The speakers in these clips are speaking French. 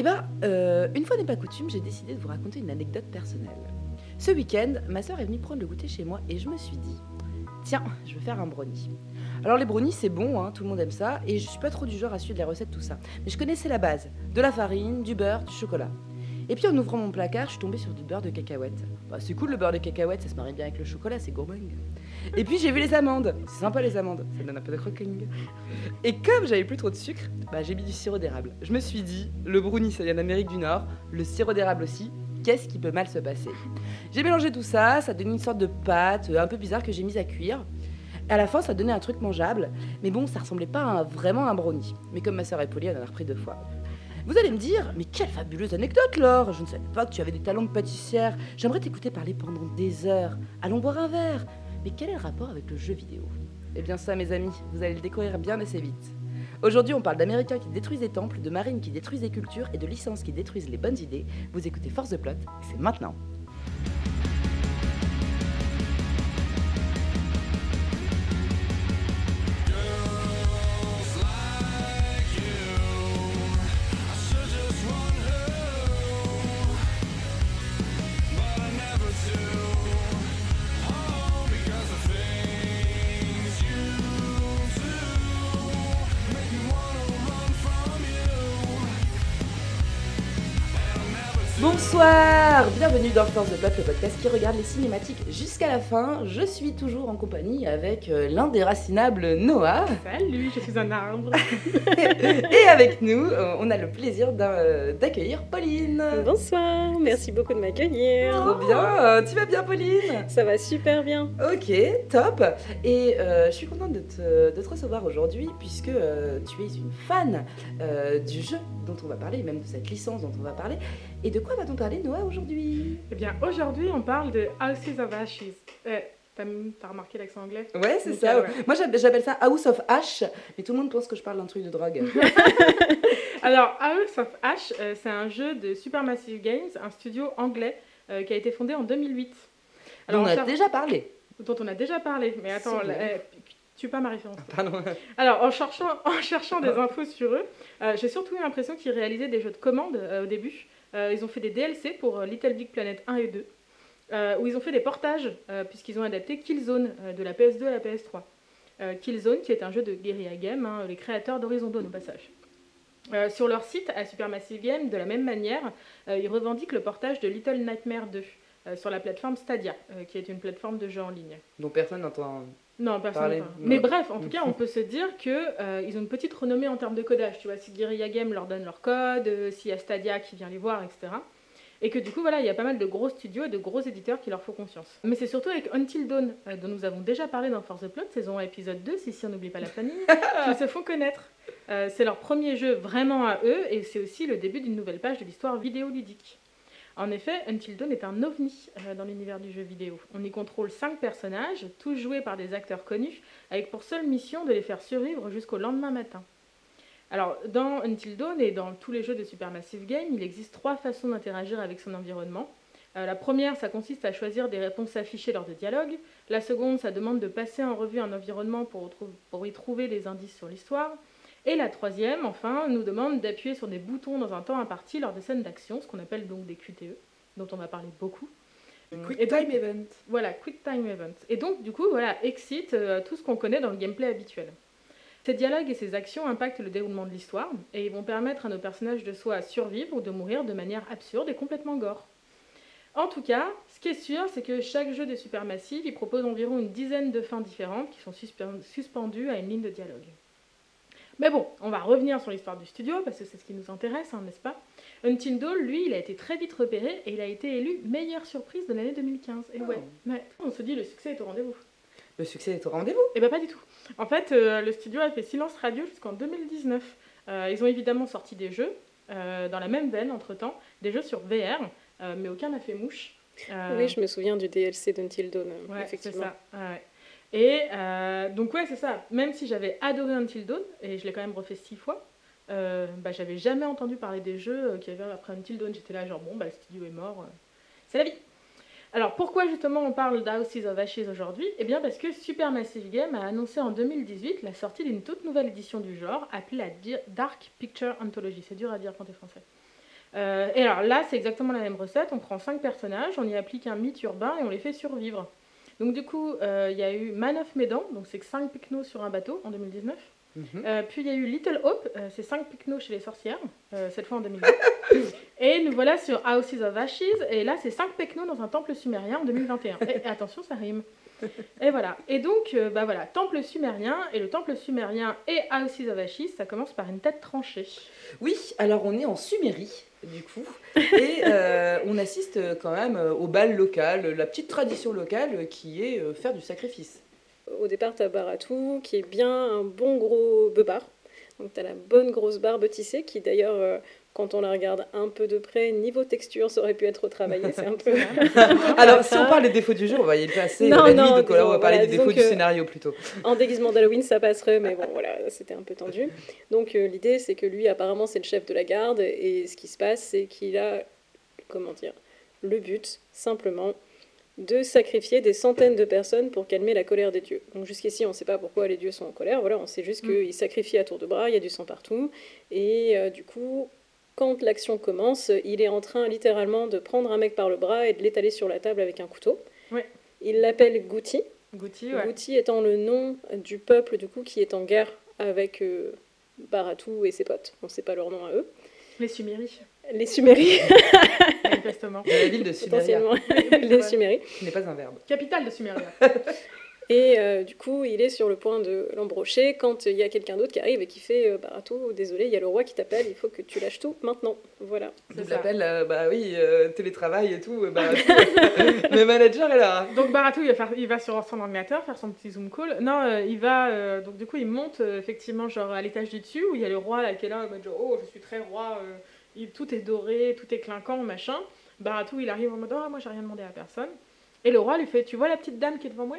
Eh ben, euh, une fois n'est pas coutume, j'ai décidé de vous raconter une anecdote personnelle. Ce week-end, ma soeur est venue prendre le goûter chez moi et je me suis dit, tiens, je vais faire un brownie. Alors les brownies c'est bon, hein, tout le monde aime ça, et je suis pas trop du genre à suivre les recettes tout ça. Mais je connaissais la base, de la farine, du beurre, du chocolat. Et puis en ouvrant mon placard, je suis tombée sur du beurre de cacahuète. Bah, c'est cool le beurre de cacahuète, ça se marie bien avec le chocolat, c'est gourmand. Et puis j'ai vu les amandes, c'est sympa les amandes, ça donne un peu de croquing. Et comme j'avais plus trop de sucre, bah, j'ai mis du sirop d'érable. Je me suis dit, le brownie ça vient d'Amérique du Nord, le sirop d'érable aussi, qu'est-ce qui peut mal se passer? J'ai mélangé tout ça, ça donné une sorte de pâte euh, un peu bizarre que j'ai mise à cuire. À la fin, ça donnait un truc mangeable, mais bon, ça ressemblait pas à vraiment à un brownie. Mais comme ma sœur est polie, elle en a repris deux fois. Vous allez me dire, mais quelle fabuleuse anecdote, Laure Je ne savais pas que tu avais des talents de pâtissière. J'aimerais t'écouter parler pendant des heures. Allons boire un verre. Mais quel est le rapport avec le jeu vidéo? Eh bien ça, mes amis, vous allez le découvrir bien assez vite. Aujourd'hui, on parle d'Américains qui détruisent des temples, de marines qui détruisent des cultures et de licences qui détruisent les bonnes idées. Vous écoutez Force de Plot, et c'est maintenant. Bienvenue dans Force de Plot, le podcast qui regarde les cinématiques jusqu'à la fin. Je suis toujours en compagnie avec euh, l'indéracinable Noah. Salut, je suis un arbre. Et avec nous, euh, on a le plaisir euh, d'accueillir Pauline. Bonsoir, merci beaucoup de m'accueillir. Trop bien, tu vas bien Pauline? Ça va super bien. Ok, top. Et euh, je suis contente de te, de te recevoir aujourd'hui puisque euh, tu es une fan euh, du jeu dont on va parler, même de cette licence dont on va parler. Et de quoi va-t-on parler Noah aujourd'hui? Eh bien, aujourd'hui, on parle de Houses of Ashes. Euh, T'as remarqué l'accent anglais? Ouais, c'est ça. ouais. Moi j'appelle ça House of Ash, mais tout le monde pense que je parle d'un truc de drogue. Alors, House of Ash, euh, c'est un jeu de Supermassive Games, un studio anglais euh, qui a été fondé en 2008. Alors, on a déjà parlé. Dont on a déjà parlé. Mais attends, eh, tu pas ma référence. Pardon. Alors, en cherchant, en cherchant des infos sur eux, euh, j'ai surtout eu l'impression qu'ils réalisaient des jeux de commande euh, au début. Euh, ils ont fait des DLC pour euh, Little Big Planet 1 et 2, euh, où ils ont fait des portages, puisqu'ils ont adapté Killzone de la PS2 à la PS3. Euh, Killzone, qui est un jeu de guérilla game, hein, les créateurs d'Horizon Dawn au passage. Sur leur site, à Supermassive Game, de la même manière, ils revendiquent le portage de Little Nightmare 2 euh, sur la plateforme Stadia, qui est une plateforme de jeu en ligne. Donc personne n'entend. Non, personne. Mais bref, en tout cas, on peut se dire que euh, ils ont une petite renommée en termes de codage. Tu vois, si Guerrilla Game leur donne leur code, euh, s'il y a Stadia qui vient les voir, etc. Et que du coup, voilà, il y a pas mal de gros studios et de gros éditeurs qui leur font confiance. Mais c'est surtout avec Until Dawn, euh, dont nous avons déjà parlé dans Force Plot, saison 1, épisode 2, si, si on n'oublie pas la famille, qu'ils se font connaître. Euh, c'est leur premier jeu vraiment à eux, et c'est aussi le début d'une nouvelle page de l'histoire vidéoludique. En effet, Until Dawn est un ovni euh, dans l'univers du jeu vidéo. On y contrôle 5 personnages, tous joués par des acteurs connus, avec pour seule mission de les faire survivre jusqu'au lendemain matin. Alors, dans Until Dawn et dans tous les jeux de Supermassive Game, il existe trois façons d'interagir avec son environnement. Euh, la première, ça consiste à choisir des réponses affichées lors de dialogues. La seconde, ça demande de passer en revue un environnement pour, y trouver des indices sur l'histoire. Et la troisième, enfin, nous demande d'appuyer sur des boutons dans un temps imparti lors des scènes d'action, ce qu'on appelle donc des QTE, dont on va parler beaucoup. Quick Et donc- time event. Voilà, Quick Time Event. Et donc, du coup, voilà, excite euh, tout ce qu'on connaît dans le gameplay habituel. Ces dialogues et ces actions impactent le déroulement de l'histoire et ils vont permettre à nos personnages de soit survivre ou de mourir de manière absurde et complètement gore. En tout cas, ce qui est sûr, c'est que chaque jeu de Supermassive, il propose environ une dizaine de fins différentes qui sont suspen- suspendues à une ligne de dialogue. Mais bon, on va revenir sur l'histoire du studio parce que c'est ce qui nous intéresse, hein, n'est-ce pas? Until Dawn, lui, il a été très vite repéré et il a été élu meilleure surprise de l'année 2015. Et ouais, ouais, on se dit le succès est au rendez-vous. Le succès est au rendez-vous? Eh ben pas du tout. En fait, euh, le studio a fait silence radio jusqu'en 2019. Euh, ils ont évidemment sorti des jeux euh, dans la même veine entre-temps, des jeux sur VR, euh, mais aucun n'a fait mouche. Euh, Oui, je me souviens du DLC d'Until Dawn, Ouais, c'est effectivement. ça. Et euh, donc ouais, c'est ça. Même si j'avais adoré Until Dawn, et je l'ai quand même refait six fois, euh, bah, j'avais jamais entendu parler des jeux euh, qu'il y avait après Until Dawn. J'étais là genre bon, bah, le studio est mort, c'est la vie. Alors pourquoi justement on parle d'Houses of Ashes aujourd'hui? Eh bien parce que Supermassive Game a annoncé en 2018 la sortie d'une toute nouvelle édition du genre appelée la Dark Picture Anthology. C'est dur à dire quand t'es français. Et alors là, c'est exactement la même recette. On prend cinq personnages, on y applique un mythe urbain et on les fait survivre. Donc du coup, euh, il y a eu Man of Medan, donc c'est 5 picnos sur un bateau en 2019. Mhm. Euh, puis il y a eu Little Hope, euh, c'est 5 picnos chez les sorcières, cette fois en 2020. et nous voilà sur Houses of Ashes, et là c'est 5 picnos dans un temple sumérien en 2021. Et, et attention, ça rime. Et voilà. Et donc, euh, bah voilà, temple sumérien, et le temple sumérien et Houses of Ashes, ça commence par une tête tranchée. Oui, alors on est en Sumérie, du coup, et euh, on assiste euh, quand même euh, au bal local, la petite tradition locale qui est faire du sacrifice. Au départ, t'as Baratou, qui est bien un bon gros beubard. Donc t'as la bonne grosse barbe tissée, qui d'ailleurs, quand on la regarde un peu de près, niveau texture, ça aurait pu être retravaillé. C'est un peu... Alors, si on parle des défauts du jeu, on va y passer. Non, la non, nuit, donc là, on va parler voilà, des défauts du scénario plutôt. En déguisement d'Halloween, ça passerait, mais bon, voilà, c'était un peu tendu. Donc euh, l'idée, c'est que lui, apparemment, c'est le chef de la garde, et ce qui se passe, c'est qu'il a, comment dire, le but, simplement, de sacrifier des centaines de personnes pour calmer la colère des dieux. Donc jusqu'ici, on ne sait pas pourquoi les dieux sont en colère, voilà, on sait juste Mm. qu'ils sacrifient à tour de bras, il y a du sang partout, et euh, du coup... Quand l'action commence, il est en train littéralement de prendre un mec par le bras et de l'étaler sur la table avec un couteau. Ouais. Il l'appelle Gouti, Goutti, ouais. Gouti étant le nom du peuple du coup qui est en guerre avec euh, Baratou et ses potes. On ne sait pas leur nom à eux. Les Suméries, Les Suméries, manifestement. La ville de Suméria, potentiellement. les. Suméries. qui n'est pas un verbe. Capitale de Suméria. Et euh, du coup, il est sur le point de l'embrocher quand il y a quelqu'un d'autre qui arrive et qui fait euh, Baratou, désolé, il y a le roi qui t'appelle, il faut que tu lâches tout maintenant. Voilà. Ça. l'appelle, euh, bah oui, euh, télétravail et tout. euh, Bah, le manager est là. Donc Baratou, il va, faire, il va sur son ordinateur faire son petit zoom call. Non, euh, il va. euh, donc du coup, il monte euh, effectivement genre à l'étage du dessus où il y a le roi là qui est là en mode genre, oh, je suis très roi, euh, il- tout est doré, tout est clinquant, machin. Baratou, il arrive en mode, oh, moi j'ai rien demandé à personne. Et le roi lui fait, tu vois la petite dame qui est devant moi?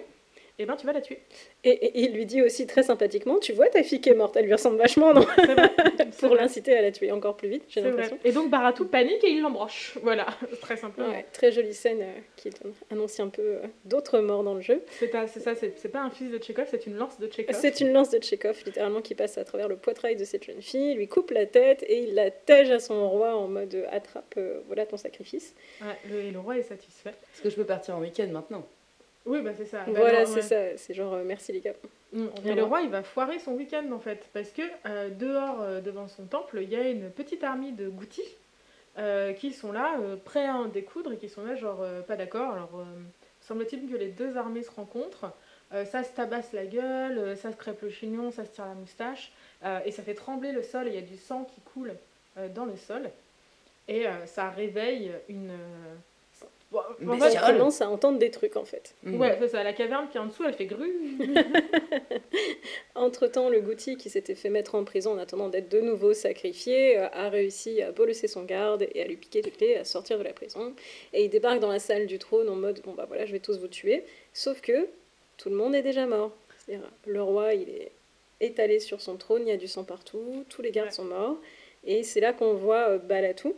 Eh ben, tu vas la tuer. Et, et il lui dit aussi très sympathiquement Tu vois ta fille qui est morte, elle lui ressemble vachement, non Pour l'inciter à la tuer encore plus vite, j'ai l'impression. Et donc Baratou panique et il l'embroche. Voilà, très simplement. Ouais, très jolie scène euh, qui donne- annonce un peu euh, d'autres morts dans le jeu. C'est ça, c'est pas un fils de Tchekhov, c'est une lance de Tchekhov. C'est une lance de Tchekhov, littéralement, qui passe à travers le poitrail de cette jeune fille, lui coupe la tête et il la tège à son roi en mode euh, attrape, euh, voilà ton sacrifice. Ouais, le, et le roi est satisfait. Est-ce que je peux partir en week-end maintenant Oui, bah c'est ça. Bah, voilà, ouais. c'est ça, c'est genre euh, merci les gars. Mm. Mais le roi, il va foirer son week-end en fait, parce que euh, dehors, euh, devant son temple, il y a une petite armée de goutis qui sont là, prêts à en découdre et qui sont là, genre pas d'accord. Alors, semble-t-il que les deux armées se rencontrent, ça se tabasse la gueule, ça se crêpe le chignon, ça se tire la moustache, et ça fait trembler le sol, il y a du sang qui coule dans le sol, et ça réveille une. Bon, en fait, commence à entendre des trucs en fait. Mm. Ouais, c'est ça, la caverne qui est en dessous, elle fait gru. Entre-temps, le Gouti, qui s'était fait mettre en prison en attendant d'être de nouveau sacrifié, euh, a réussi à bolosser son garde et à lui piquer les clés, à sortir de la prison. Et il débarque dans la salle du trône en mode bon bah voilà, je vais tous vous tuer. Sauf que tout le monde est déjà mort. C'est-à-dire, le roi, il est étalé sur son trône, il y a du sang partout, tous les gardes Ouais. sont morts. Et c'est là qu'on voit euh, Balatou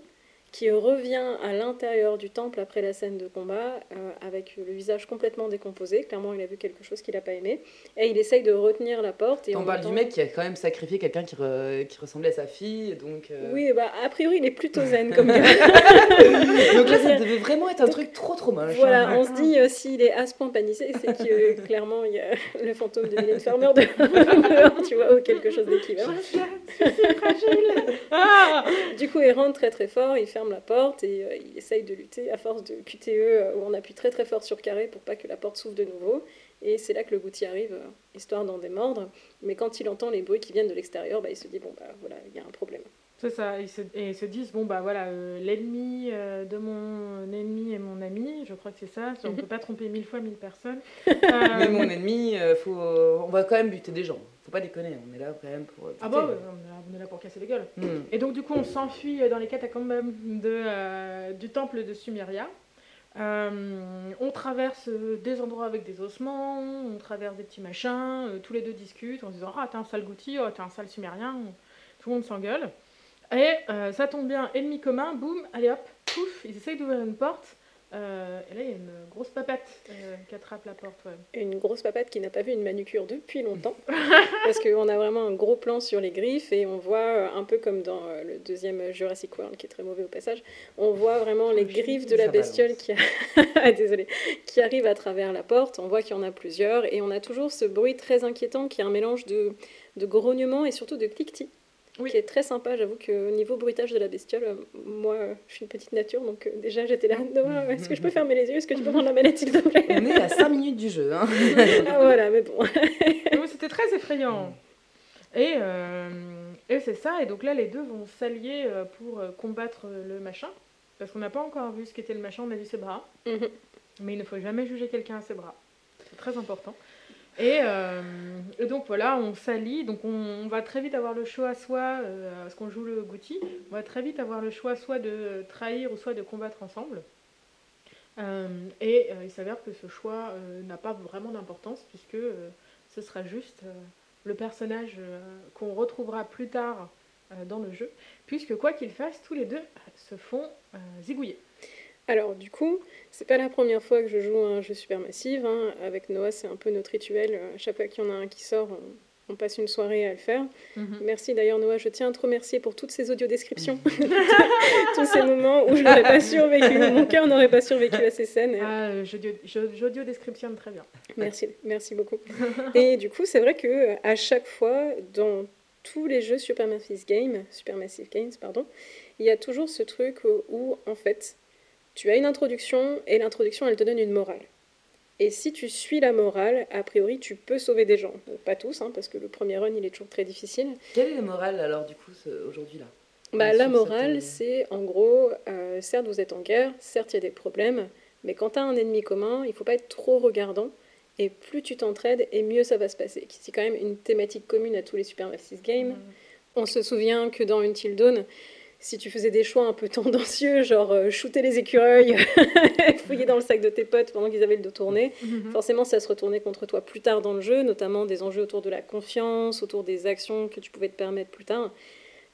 qui revient à l'intérieur du temple après la scène de combat euh, avec le visage complètement décomposé. Clairement, il a vu quelque chose qu'il n'a pas aimé. Et il essaye de retenir la porte. Et On parle même du mec qui a quand même sacrifié quelqu'un qui, re- qui ressemblait à sa fille, donc... euh, Oui, bah, a priori, il est plutôt zen comme gars. donc là, ça devait vraiment être un truc trop trop moche. voilà, hein. on se dit, euh, s'il est à ce point panisé, c'est que euh, clairement, il y a le fantôme de Mylène Farmer de tu vois, ou quelque chose d'équivalent. Ah Du coup, il rentre très très fort, il ferme la porte et euh, il essaye de lutter à force de QTE euh, où on appuie très très fort sur carré pour pas que la porte s'ouvre de nouveau. Et c'est là que le Goutti arrive, euh, histoire d'en démordre. Mais quand il entend les bruits qui viennent de l'extérieur, bah, il se dit, bon, bah voilà, il y a un problème. C'est ça, ils se, et ils se disent bon bah voilà, euh, l'ennemi euh, de mon ennemi est mon ami, je crois que c'est ça, on Mhm. peut pas tromper mille fois mille personnes. Mais mon ennemi, euh, faut... on va quand même buter des gens. Faut pas déconner, on est là quand même pour... Ah bah ouais, on est là- pour casser les gueules. Hmm. Et donc du coup on s'enfuit dans les catacombes de, euh, du temple de Sumeria. Euh, on traverse euh, des endroits avec des ossements, on traverse des petits machins, euh, tous les deux discutent en se disant Ah, t'es un sale Goutti, oh, t'es un sale sumérien, tout le monde s'engueule. Et ça tombe bien, ennemi commun, boum, allez hop, pouf, ils essayent d'ouvrir une porte. Euh, et là, il y a une grosse papette euh, qui attrape la porte. Ouais. Une grosse papette qui n'a pas vu une manucure depuis longtemps. parce qu'on a vraiment un gros plan sur les griffes et on voit, euh, un peu comme dans le deuxième Jurassic World, qui est très mauvais au passage, on voit vraiment les griffes de la bestiole qui, a... Désolée. qui arrive à travers la porte. On voit qu'il y en a plusieurs et on a toujours ce bruit très inquiétant qui est un mélange de, de grognement et surtout de cliquetis. Oui. Qui est très sympa, j'avoue que au niveau bruitage de la bestiole, euh, moi euh, je suis une petite nature donc euh, déjà j'étais là, Noah, est-ce que je peux fermer les yeux Est-ce que tu peux prendre la manette s'il te plaît? On est à 5 minutes du jeu. Hein. Ah voilà, mais bon. C'était très effrayant. Et, euh, et c'est ça. Et donc là, les deux vont s'allier pour combattre le machin. Parce qu'on n'a pas encore vu ce qu'était le machin, on a vu ses bras. Mhm. Mais il ne faut jamais juger quelqu'un à ses bras. C'est très important. Et, euh, et donc voilà, on s'allie. Donc on, va très vite avoir le choix, soit, euh, parce qu'on joue le Goutti, on va très vite avoir le choix soit de trahir ou soit de combattre ensemble. Euh, et il s'avère que ce choix n'a pas vraiment d'importance puisque ce sera juste le personnage qu'on retrouvera plus tard dans le jeu, puisque quoi qu'ils fassent, tous les deux se font zigouiller. Alors du coup, c'est pas la première fois que je joue à un jeu Supermassive. hein. Avec Noah, c'est un peu notre rituel. À chaque fois qu'il y en a un qui sort, on, on passe une soirée à le faire. Merci d'ailleurs Noah, je tiens à te remercier pour toutes ces audiodescriptions, tous ces moments où je n'aurais pas survécu, mon cœur n'aurait pas survécu à ces scènes. Ah, euh, j'audio- j'au- j'audio descriptionne très bien. Merci, merci beaucoup. Et du coup, c'est vrai que euh, à chaque fois, dans tous les jeux Supermassive Games, Supermassive Games, pardon, il y a toujours ce truc où, où, en fait, tu as une introduction et l'introduction, elle te donne une morale. Et si tu suis la morale, a priori, tu peux sauver des gens. Donc, pas tous, hein, parce que le premier run, il est toujours très difficile. Quelle est la morale alors du coup aujourd'hui là? Bah, la morale, c'est en gros, euh, certes vous êtes en guerre, certes il y a des problèmes, mais quand tu as un ennemi commun, il faut pas être trop regardant. Et plus tu t'entraides, et mieux ça va se passer. C'est quand même une thématique commune à tous les Supermassive Games. On se souvient que dans Until Dawn, si tu faisais des choix un peu tendancieux, genre euh, shooter les écureuils, fouiller dans le sac de tes potes pendant qu'ils avaient le dos tourné, forcément ça se retournait contre toi plus tard dans le jeu, notamment des enjeux autour de la confiance, autour des actions que tu pouvais te permettre plus tard.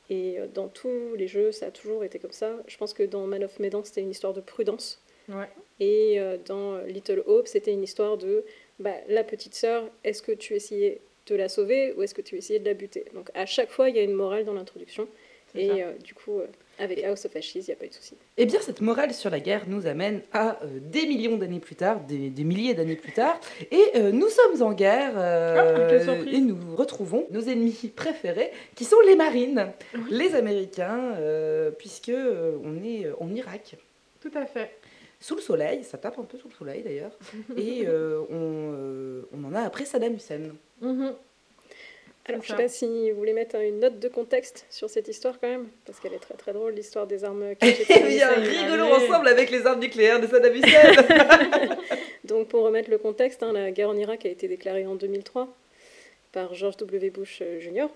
Et euh, dans tous les jeux, ça a toujours été comme ça. Je pense que dans Man of Medan, c'était une histoire de prudence. Ouais. Et euh, dans Little Hope, c'était une histoire de bah, la petite sœur, est-ce que tu essayais de la sauver ou est-ce que tu essayais de la buter? Donc à chaque fois, il y a une morale dans l'introduction. Et euh, du coup, euh, avec House of Ashes, il n'y a pas eu de souci. Eh bien, cette morale sur la guerre nous amène à euh, des millions d'années plus tard, des, des milliers d'années plus tard, et nous sommes en guerre, Ah, et nous retrouvons nos ennemis préférés, qui sont les marines, les Américains, puisque on est en Irak, Tout à fait. sous le soleil, ça tape un peu sous le soleil d'ailleurs, et euh, on, euh, on en a après Saddam Hussein. Mhm. Alors, je sais ça. pas si vous voulez mettre une note de contexte sur cette histoire quand même, parce qu'elle est très très drôle, l'histoire des armes cachées. Saddam bien, Hussein. rigolons allez. ensemble avec les armes nucléaires de Saddam Hussein Donc pour remettre le contexte, hein, la guerre en Irak a été déclarée en 2003 par George W. Bush euh, Jr.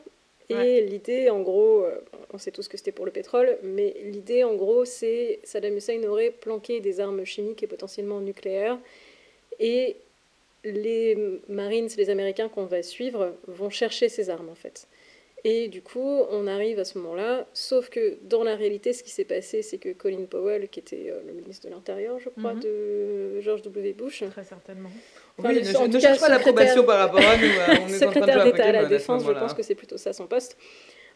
Et Ouais. l'idée, en gros, euh, on sait tous que c'était pour le pétrole, mais l'idée, en gros, c'est Saddam Hussein aurait planqué des armes chimiques et potentiellement nucléaires. Et les Marines, les Américains qu'on va suivre, vont chercher ces armes, en fait. Et du coup, on arrive à ce moment-là, sauf que dans la réalité, ce qui s'est passé, c'est que Colin Powell, qui était euh, le ministre de l'Intérieur, je crois, Mhm. de George W. Bush, Très certainement. Enfin, Oui, le- ne, en ne cherche pas l'approbation par rapport à nous. hein, On est secrétaire d'État à la Défense, je pense que c'est plutôt ça son poste.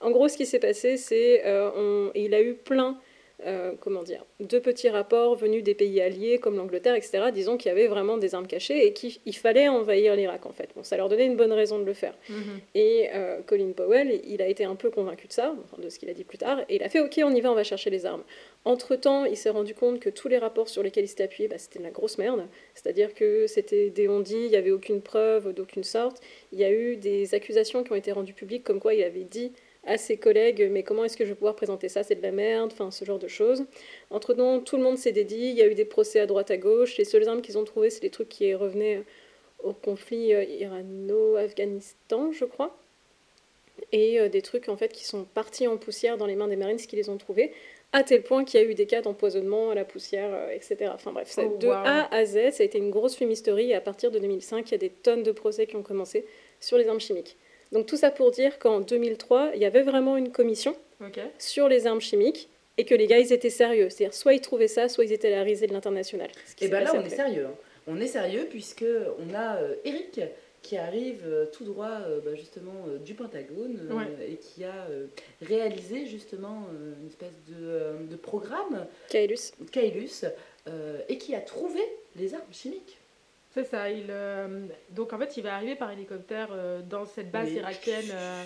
En gros, ce qui s'est passé, c'est euh, on- il a eu plein, euh, comment dire, de petits rapports venus des pays alliés comme l'Angleterre, etc. Disons qu'il y avait vraiment des armes cachées et qu'il il fallait envahir l'Irak en fait. Bon, ça leur donnait une bonne raison de le faire. Mhm. Et euh, Colin Powell, il a été un peu convaincu de ça, de ce qu'il a dit plus tard, et il a fait OK, on y va, on va chercher les armes. Entre-temps, il s'est rendu compte que tous les rapports sur lesquels il s'était appuyé, bah, c'était de la grosse merde. C'est-à-dire que c'était des on-dit, il n'y avait aucune preuve d'aucune sorte. Il y a eu des accusations qui ont été rendues publiques comme quoi il avait dit à ses collègues mais comment est-ce que je vais pouvoir présenter ça c'est de la merde enfin ce genre de choses entre temps tout le monde s'est dédié il y a eu des procès à droite à gauche les seules armes qu'ils ont trouvées c'est des trucs qui revenaient au conflit euh, irano-afghanistan je crois et euh, des trucs en fait qui sont partis en poussière dans les mains des Marines qui les ont trouvés à tel point qu'il y a eu des cas d'empoisonnement à la poussière, euh, etc. Enfin bref, ça- Oh, de wow. A à Z, ça a été une grosse fumisterie et à partir de 2005, il y a des tonnes de procès qui ont commencé sur les armes chimiques. Donc tout ça pour dire qu'en 2003, il y avait vraiment une commission sur les armes chimiques et que les gars, ils étaient sérieux. C'est-à-dire, soit ils trouvaient ça, soit ils étaient à la risée de l'international. Et s'est ben là, on est sérieux. hein. On est sérieux puisque on a euh, Eric qui arrive euh, tout droit euh, bah, justement du Pentagone Ouais. et qui a réalisé justement une espèce de, de programme Kaelus. Kaelus et qui a trouvé les armes chimiques. C'est ça. Il, euh, donc en fait, il va arriver par hélicoptère euh, dans cette base Oui. irakienne euh,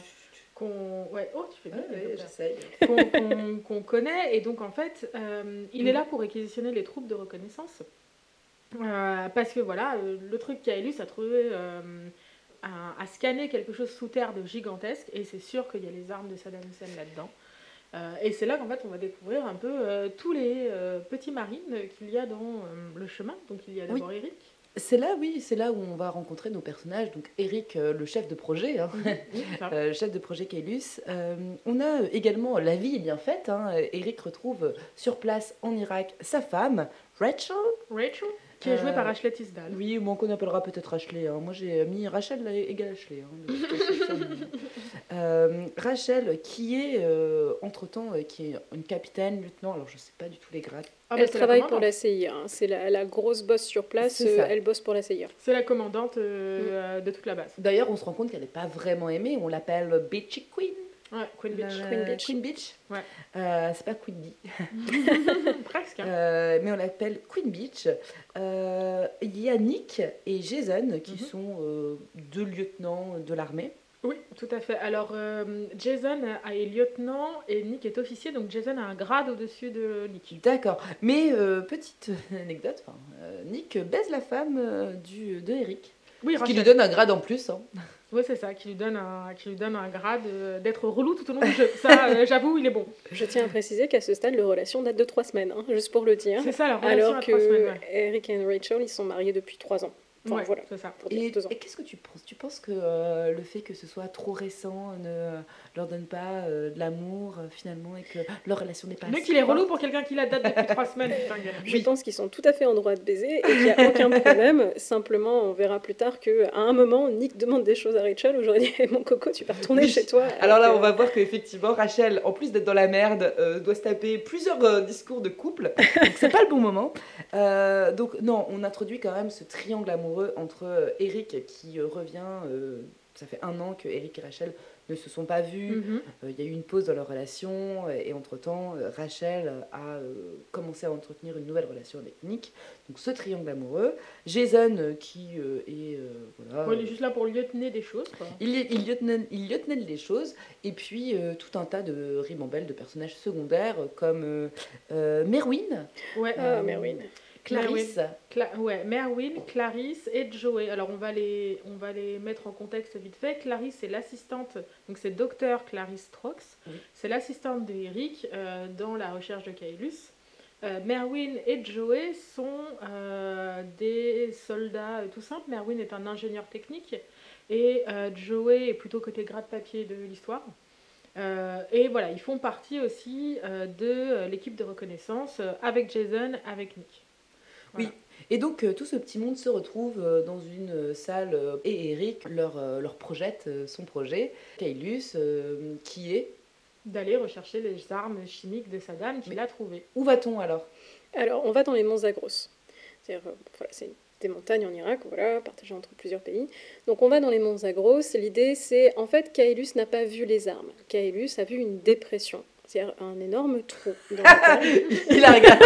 qu'on. Ouais. Oh, tu fais bien. j'essaye. qu'on qu'on- qu'on connaît. Et donc, en fait, euh, il est là pour réquisitionner les troupes de reconnaissance. Euh, parce que voilà, le truc Kaelus a trouvé euh, un- a scanné quelque chose sous terre de gigantesque, et c'est sûr qu'il y a les armes de Saddam Hussein là-dedans. Euh, et c'est là qu'en fait on va découvrir un peu euh, tous les euh, petits marines qu'il y a dans euh, le chemin. Donc il y a Oui. d'abord Eric. C'est là, oui, c'est là où on va rencontrer nos personnages. Donc Eric, euh, le chef de projet, hein, euh, chef de projet Kaelus. Euh, on a également La vie est bien faite. hein. Eric retrouve sur place en Irak sa femme, Rachel. Rachel, qui est jouée par Ashley Tisdale. Oui, ou qu'on appellera peut-être Ashley. hein. Moi, j'ai mis Rachel égale Ashley. Euh, Rachel, qui est, euh, entre-temps, euh, qui est une capitaine, lieutenant, alors je sais pas du tout les grades. Ah bah, elle la travaille pour la CIA. hein. C'est la, la grosse boss sur place. Euh, elle bosse pour la CIA. C'est la commandante euh, de toute la base. D'ailleurs, on se rend compte qu'elle n'est pas vraiment aimée, on l'appelle Bitchy Queen. Ouais, Queen. La- Queen Bitch. Queen Bitch. Ouais. Euh, c'est pas Queen Bee. Presque. hein. Euh, mais on l'appelle Queen Beach. Euh, Il y a Nick et Jason qui Mhm. sont euh, deux lieutenants de l'armée. Oui, tout à fait. Alors, euh, Jason est lieutenant et Nick est officier, donc Jason a un grade au-dessus de Nick. D'accord. Mais euh, petite anecdote, enfin, euh, Nick baise la femme euh, du, de Eric. Oui, Ce qui lui donne un grade en plus. hein. Oui, c'est ça, qui lui donne un, qui lui donne un grade euh, d'être relou tout au long du jeu. Ça, euh, j'avoue, il est bon. Je tiens à préciser qu'à ce stade, leur relation date de trois semaines, hein, juste pour le dire. C'est ça, la relation Alors à que trois semaines. ouais. Eric et Rachel, ils sont mariés depuis trois ans. Enfin, Ouais, voilà, c'est ça. Et, qu'est-ce que tu penses? Tu penses que euh, le fait que ce soit trop récent ne leur donne pas euh, de l'amour euh, finalement et que leur relation n'est pas Nick, assez il est relou pour quelqu'un qui la date depuis trois semaines. putain. Je pense qu'ils sont tout à fait en droit de baiser et qu'il n'y a aucun problème. Simplement, on verra plus tard qu'à un moment, Nick demande des choses à Rachel. Aujourd'hui, mon coco, tu peux retourner Oui. chez toi. Alors là, on va voir qu'effectivement, Rachel, en plus d'être dans la merde, euh, doit se taper plusieurs euh, discours de couple. Donc c'est pas le bon moment. Euh, donc non, on introduit quand même ce triangle amoureux entre euh, Eric qui euh, revient. euh, ça fait un an que Eric et Rachel ne se sont pas vus. Mhm. Il y a eu une pause dans leur relation euh, et entre-temps, Rachel a commencé à entretenir une nouvelle relation avec Nick. Donc ce triangle amoureux. Jason qui est... voilà, Ouais, il est juste là pour lieutenant des choses. Quoi. il, il, lieutenant, il les choses, et puis tout un tas de ribambelles de personnages secondaires comme Merwin, Ouais. Euh, Merwin. Clarisse, Cla- ouais, Merwin, Clarisse et Joey. Alors on va les, on va les mettre en contexte vite fait. Clarisse c'est l'assistante, donc c'est docteur Clarisse Trox. Oui. C'est l'assistante d'Eric euh, dans la recherche de Kaelus. Euh, Merwin et Joey sont euh, des soldats euh, tout simples. Merwin est un ingénieur technique et euh, Joey est plutôt côté grade papier de l'histoire. Euh, et voilà, ils font partie aussi euh, de l'équipe de reconnaissance euh, avec Jason, avec Nick. Voilà. Oui. Et donc euh, tout ce petit monde se retrouve euh, dans une euh, salle et Eric leur, leur projette son projet, Kailus, euh, qui est... d'aller rechercher les armes chimiques de Saddam qu'il Mais- a trouvées. Où va-t-on alors? Alors, on va dans les monts Zagros. C'est-à-dire, euh, voilà, c'est des montagnes en Irak, voilà, partagées entre plusieurs pays. Donc, on va dans les monts Zagros. L'idée, c'est en fait, Kaelus n'a pas vu les armes. Kaelus a vu une dépression. C'est-à-dire un énorme trou dans lequel Il a regardé,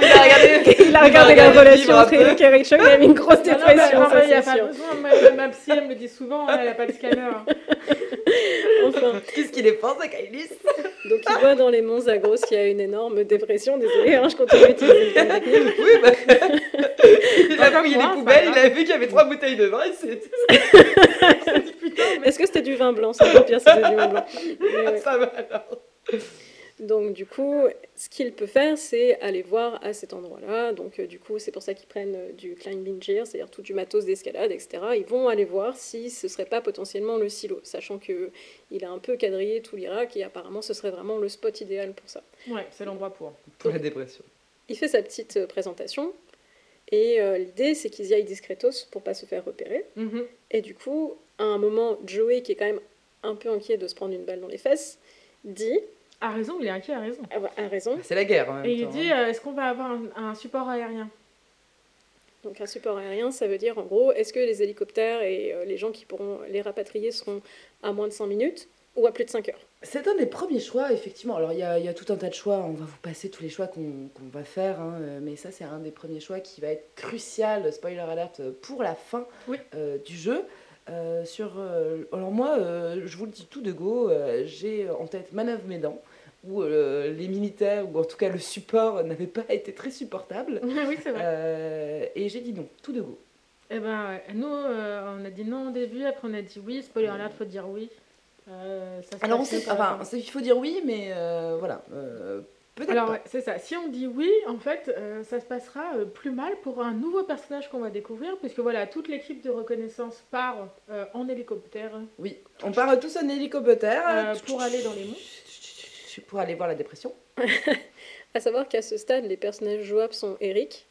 il a regardé, il a regardé la relation entre. Eric et Rachel, il a mis une grosse Ah dépression, ça, il n'y a c'est pas sûr. besoin, ma, ma psy elle me le dit souvent, hein, elle n'a pas de scanner. Enfin, Qu'est-ce qu'il est pense à Kailus donc il voit dans les monts Zagros qu'il y a une énorme dépression. Désolé, hein, je continue à utiliser le. Oui, bah, il a fouillé ça poubelles, va. il a vu qu'il y avait trois bouteilles de vin, et c'est Est-ce que c'était du vin blanc? C'est encore pire si c'était du vin blanc. Mais ouais. ça va alors. Donc du coup, ce qu'il peut faire, c'est aller voir à cet endroit-là. Donc euh, du coup, c'est pour ça qu'ils prennent euh, du climbing gear, c'est-à-dire tout du matos d'escalade, etc. Ils vont aller voir si ce serait pas potentiellement le silo, sachant que il a un peu quadrillé tout l'Irak et apparemment ce serait vraiment le spot idéal pour ça. Ouais, c'est l'endroit pour. Pour la dépression. Il fait sa petite euh, présentation et euh, l'idée c'est qu'ils y aillent discretos pour pas se faire repérer. Mhm. Et du coup, à un moment, Joey, qui est quand même un peu inquiet de se prendre une balle dans les fesses, dit A raison, il est inquiet, a raison. Ah bah, a raison. C'est la guerre en même Et il temps, dit hein. euh, est-ce qu'on va avoir un, un support aérien? Donc un support aérien, ça veut dire en gros, est-ce que les hélicoptères et euh, les gens qui pourront les rapatrier seront à moins de 5 minutes ou à plus de 5 heures? C'est un des premiers choix, effectivement. Alors, il y a, il y a tout un tas de choix. On va vous passer tous les choix qu'on va faire. hein, euh, Mais ça, c'est un des premiers choix qui va être crucial, spoiler alert, pour la fin Oui. euh, du jeu. Euh, sur, euh, alors, moi, euh, je vous le dis tout de go, euh, j'ai en tête Manœuvre Médan, où euh, les militaires, ou en tout cas le support, n'avait pas été très supportable. Oui, c'est vrai. Euh, et j'ai dit non, tout de go. Eh ben, ouais. nous, euh, on a dit non au début, après on a dit oui. Spoiler alert, faut dire oui. Ça se Alors, on sait, enfin, rapport- c'est- il faut dire oui, mais voilà. Peut-être Alors ouais, c'est ça. Si on dit oui, en fait, ça se passera plus mal pour un nouveau personnage qu'on va découvrir, puisque voilà, toute l'équipe de reconnaissance part en hélicoptère Oui, on part tous en hélicoptère pour aller dans les monts. Pour aller voir la dépression. À savoir qu'à ce stade, les personnages jouables sont Eric,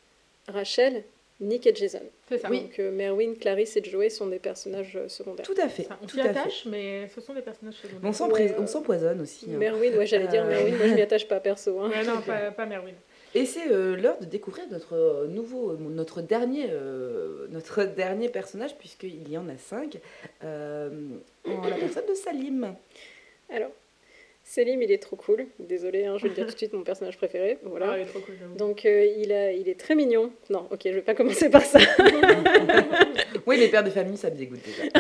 Rachel, Nick et Jason. C'est ça. Oui. Donc euh, Merwin, Clarisse et Joey sont des personnages euh, secondaires. Tout à fait. Ça, on tout s'y à fait. attache, mais ce sont des personnages secondaires. On s'en Ouais, pris- euh, on s'empoisonne aussi. hein. Merwin, ouais, j'allais dire. Merwin, moi je m'y attache pas perso. hein. Ouais, non, pas, pas Merwin. Et c'est euh, l'heure de découvrir notre euh, nouveau, notre dernier, euh, notre dernier personnage, puisqu'il y en a cinq, euh, en la personne de Salim. Alors, Selim, il est trop cool. Désolé, hein, je vais le dire tout de suite, mon personnage préféré. Voilà. Ah, il est trop cool. Donc euh, il, a, il est très mignon. Non, ok, je vais pas commencer par ça. Oui, les pères de famille, ça me dégoûte déjà.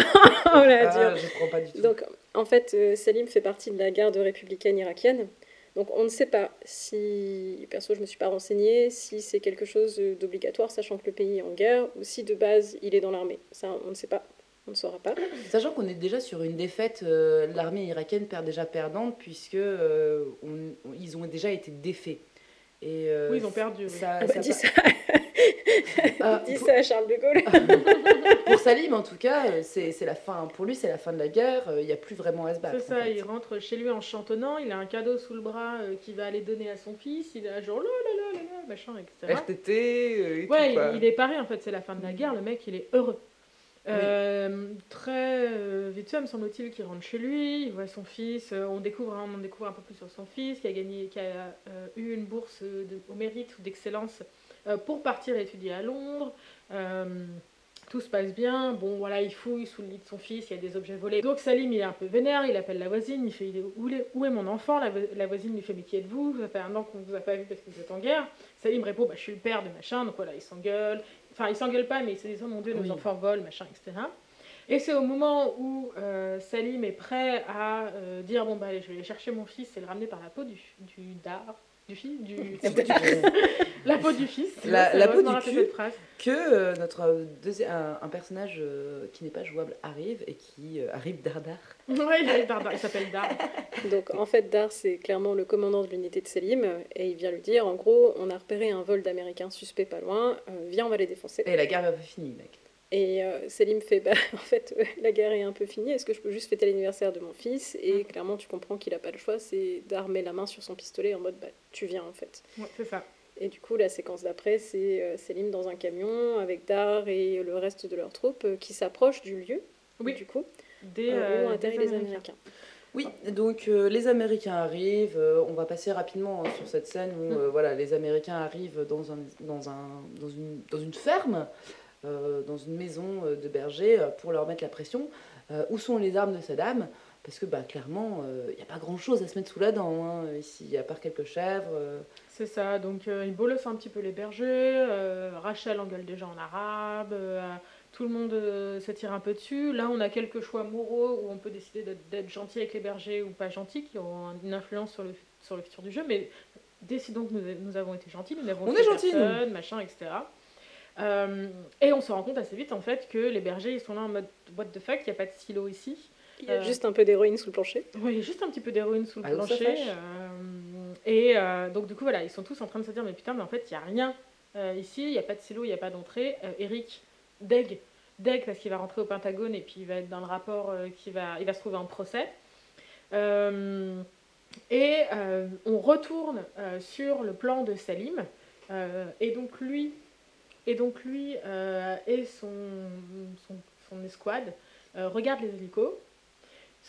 oh la Ah, je prends pas du tout. Donc en fait, euh, Salim fait partie de la garde républicaine irakienne. Donc on ne sait pas si, perso je me suis pas renseignée, si c'est quelque chose d'obligatoire, sachant que le pays est en guerre, ou si de base il est dans l'armée. Ça, on ne sait pas, on ne saura pas. Sachant qu'on est déjà sur une défaite, euh, l'armée irakienne perd déjà perdante, puisque euh, on- on- ils ont déjà été défaits. Et, euh, Oui, ils ont perdu. oui. Ça, Ah bah, ça- dis ça, Ah, dis pour- ça à Charles de Gaulle. Pour Salim, en tout cas, c'est la fin. Pour lui, c'est la fin de la guerre. Il n'y a plus vraiment à se battre. C'est en ça, fait. il rentre chez lui en chantonnant, il a un cadeau sous le bras euh, qu'il va aller donner à son fils, il a genre là là là là là, machin, etc. RTT et Ouais, tout, il, il est paré en fait, c'est la fin de la guerre, le mec il est heureux. Euh, très euh, vite fait, me semble-t-il, qu'il rentre chez lui, il voit son fils, euh, on, découvre, hein, on découvre un peu plus sur son fils, qui a, gagné, qui a eu une bourse au mérite ou d'excellence pour partir étudier à Londres. Tout se passe bien, bon voilà, il fouille sous le lit de son fils, il y a des objets volés. Donc Salim, il est un peu vénère, il appelle la voisine, il fait où, est, mon enfant? La voisine lui fait mais qui êtes-vous? Ça fait un an qu'on ne vous a pas vu parce que vous êtes en guerre. Salim répond bah, je suis le père de machin, donc voilà, il s'engueule. Enfin, il s'engueule pas, mais il se dit oh mon dieu, nos Oui. enfants volent, machin, etc. Et c'est au moment où euh, Salim est prêt à euh, dire bon bah allez, je vais aller chercher mon fils et le ramener par la peau du, du dard, du fils, du, du. la peau du fils. La- peau du cul. que euh, notre deuxième, un, un personnage euh, qui n'est pas jouable arrive et qui euh, arrive dardard. Ouais, il, est dard, il s'appelle Dard. Donc en fait, Dar, c'est clairement le commandant de l'unité de Selim, et il vient lui dire, en gros, on a repéré un vol d'Américains suspects pas loin, euh, viens, on va les défoncer. Et la guerre n'est pas finie, mec. Et euh, Selim fait, bah en fait, euh, la guerre est un peu finie, est-ce que je peux juste fêter l'anniversaire de mon fils? Et Mm. clairement, tu comprends qu'il a pas le choix, c'est Dar met la main sur son pistolet en mode, bah tu viens en fait. Ouais, c'est ça. Et du coup, la séquence d'après, c'est euh, Selim dans un camion avec Dar et le reste de leur troupe euh, qui s'approchent du lieu, Oui, du coup, des, euh, où ont atterri des les Américains. Américains. Oui, donc euh, les Américains arrivent. euh, on va passer rapidement hein, sur cette scène où Mm. euh, voilà, les Américains arrivent dans, un, dans, un, dans, une, dans une ferme, euh, dans une maison euh, de berger, euh, pour leur mettre la pression. Euh, où sont les armes de Saddam Parce que bah, clairement, il n'y a pas grand-chose à se mettre sous la dent hein, ici, à part quelques chèvres. C'est ça, donc euh, il bolosse un petit peu les bergers, euh, Rachel engueule déjà en arabe, euh, tout le monde euh, se tire un peu dessus. Là, on a quelques choix moraux où on peut décider d'être- gentil avec les bergers ou pas gentil, qui ont un- une influence sur le, sur le futur du jeu, mais décidons que nous, nous avons été gentils, nous n'avons On est gentils, machin, etc. Euh, et on se rend compte assez vite en fait que les bergers ils sont là en mode what the fuck, il n'y a pas de stylo ici. Il y a Euh, juste un peu d'héroïne sous le plancher. Oui, il y a juste un petit peu d'héroïne sous le Ah, plancher. Et euh, donc, du coup, voilà, ils sont tous en train de se dire Mais putain, mais en fait, il n'y a rien euh, ici, il n'y a pas de silo, il n'y a pas d'entrée. Euh, Eric, deg, deg, parce qu'il va rentrer au Pentagone et puis il va être dans le rapport, qui va, il va se trouver en procès. Et on retourne sur le plan de Salim. et donc, lui, et, donc lui et son, son, son escouade regardent les hélicos.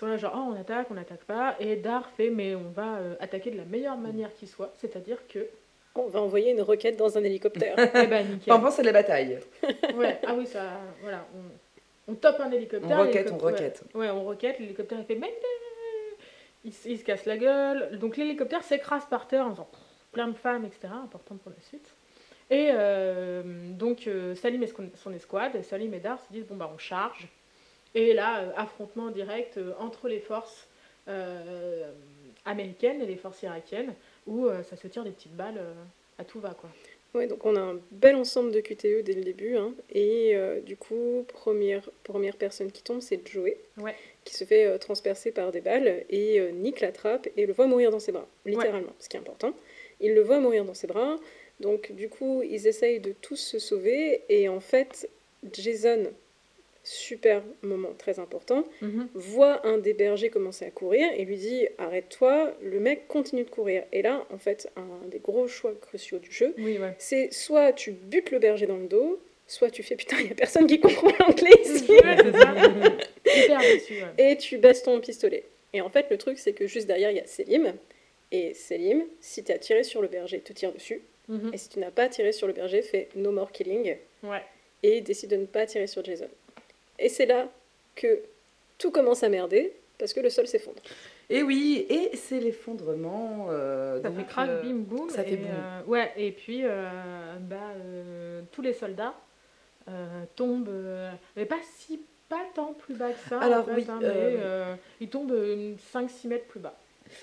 Ils sont là genre, oh, on attaque, on n'attaque pas. Et Dar fait, mais on va euh, attaquer de la meilleure manière qui soit, c'est-à-dire que... On va envoyer une roquette dans un hélicoptère. Eh ben, nickel. Enfin, c'est la bataille. Ouais, ah oui, ça, voilà, on, on top un hélicoptère. On roquette, on roquette. Ouais, ouais, on roquette, l'hélicoptère il fait Mayday il, se- il se casse la gueule, donc l'hélicoptère s'écrase par terre en faisant plein de femmes, etc. Important pour la suite. Et euh, donc euh, Salim et son- son escouade, Salim et Dar se disent bon bah on charge. Et là, euh, affrontement direct euh, entre les forces euh, américaines et les forces irakiennes, où euh, ça se tire des petites balles à tout va quoi. Ouais, donc on a un bel ensemble de QTE dès le début. hein. Et du coup, première, première personne qui tombe, c'est Joey, Ouais. qui se fait transpercer par des balles. Et Nick l'attrape et le voit mourir dans ses bras, littéralement, ce qui est important. Il le voit mourir dans ses bras. Donc du coup, ils essayent de tous se sauver. Et en fait, Jason, super moment très important, voit un des bergers commencer à courir et lui dit arrête-toi, le mec continue de courir. Et là, en fait, un des gros choix cruciaux du jeu, Oui, ouais. c'est soit tu butes le berger dans le dos, soit tu fais putain, il y a personne qui comprend l'anglais ici, et tu baisses ton pistolet. Et en fait, le truc, c'est que juste derrière, il y a Selim. Et Selim, si tu as tiré sur le berger, te tire dessus. Mhm. Et si tu n'as pas tiré sur le berger, fais no more killing Ouais. et décide de ne pas tirer sur Jason. Et c'est là que tout commence à merder parce que le sol s'effondre. Et oui, et c'est l'effondrement. euh, Ça donc, fait crack, euh, bim, boum. ça fait et, boum. euh, ouais, et puis euh, bah, euh, tous les soldats euh, tombent, euh, mais pas si, pas tant plus bas que ça. en Alors, fait, oui, hein, mais, ils tombent 5-6 mètres plus bas.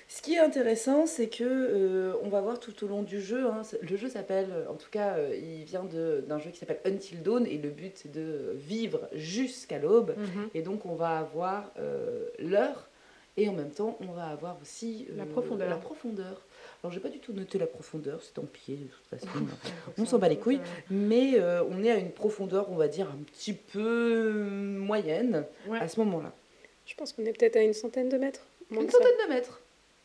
Ce qui est intéressant, c'est que euh, on va voir tout au long du jeu. hein, le jeu s'appelle, en tout cas, euh, il vient d'un jeu qui s'appelle Until Dawn et le but c'est de vivre jusqu'à l'aube. Mhm. Et donc on va avoir euh, l'heure et en même temps on va avoir aussi euh, La profondeur. La profondeur. Alors j'ai pas du tout noté la profondeur, c'est tant pis de toute façon. On s'en bat les couilles. Mais euh, on est à une profondeur, on va dire, un petit peu moyenne Ouais. à ce moment-là. Je pense qu'on est peut-être à une centaine de mètres. Une ça. centaine de mètres.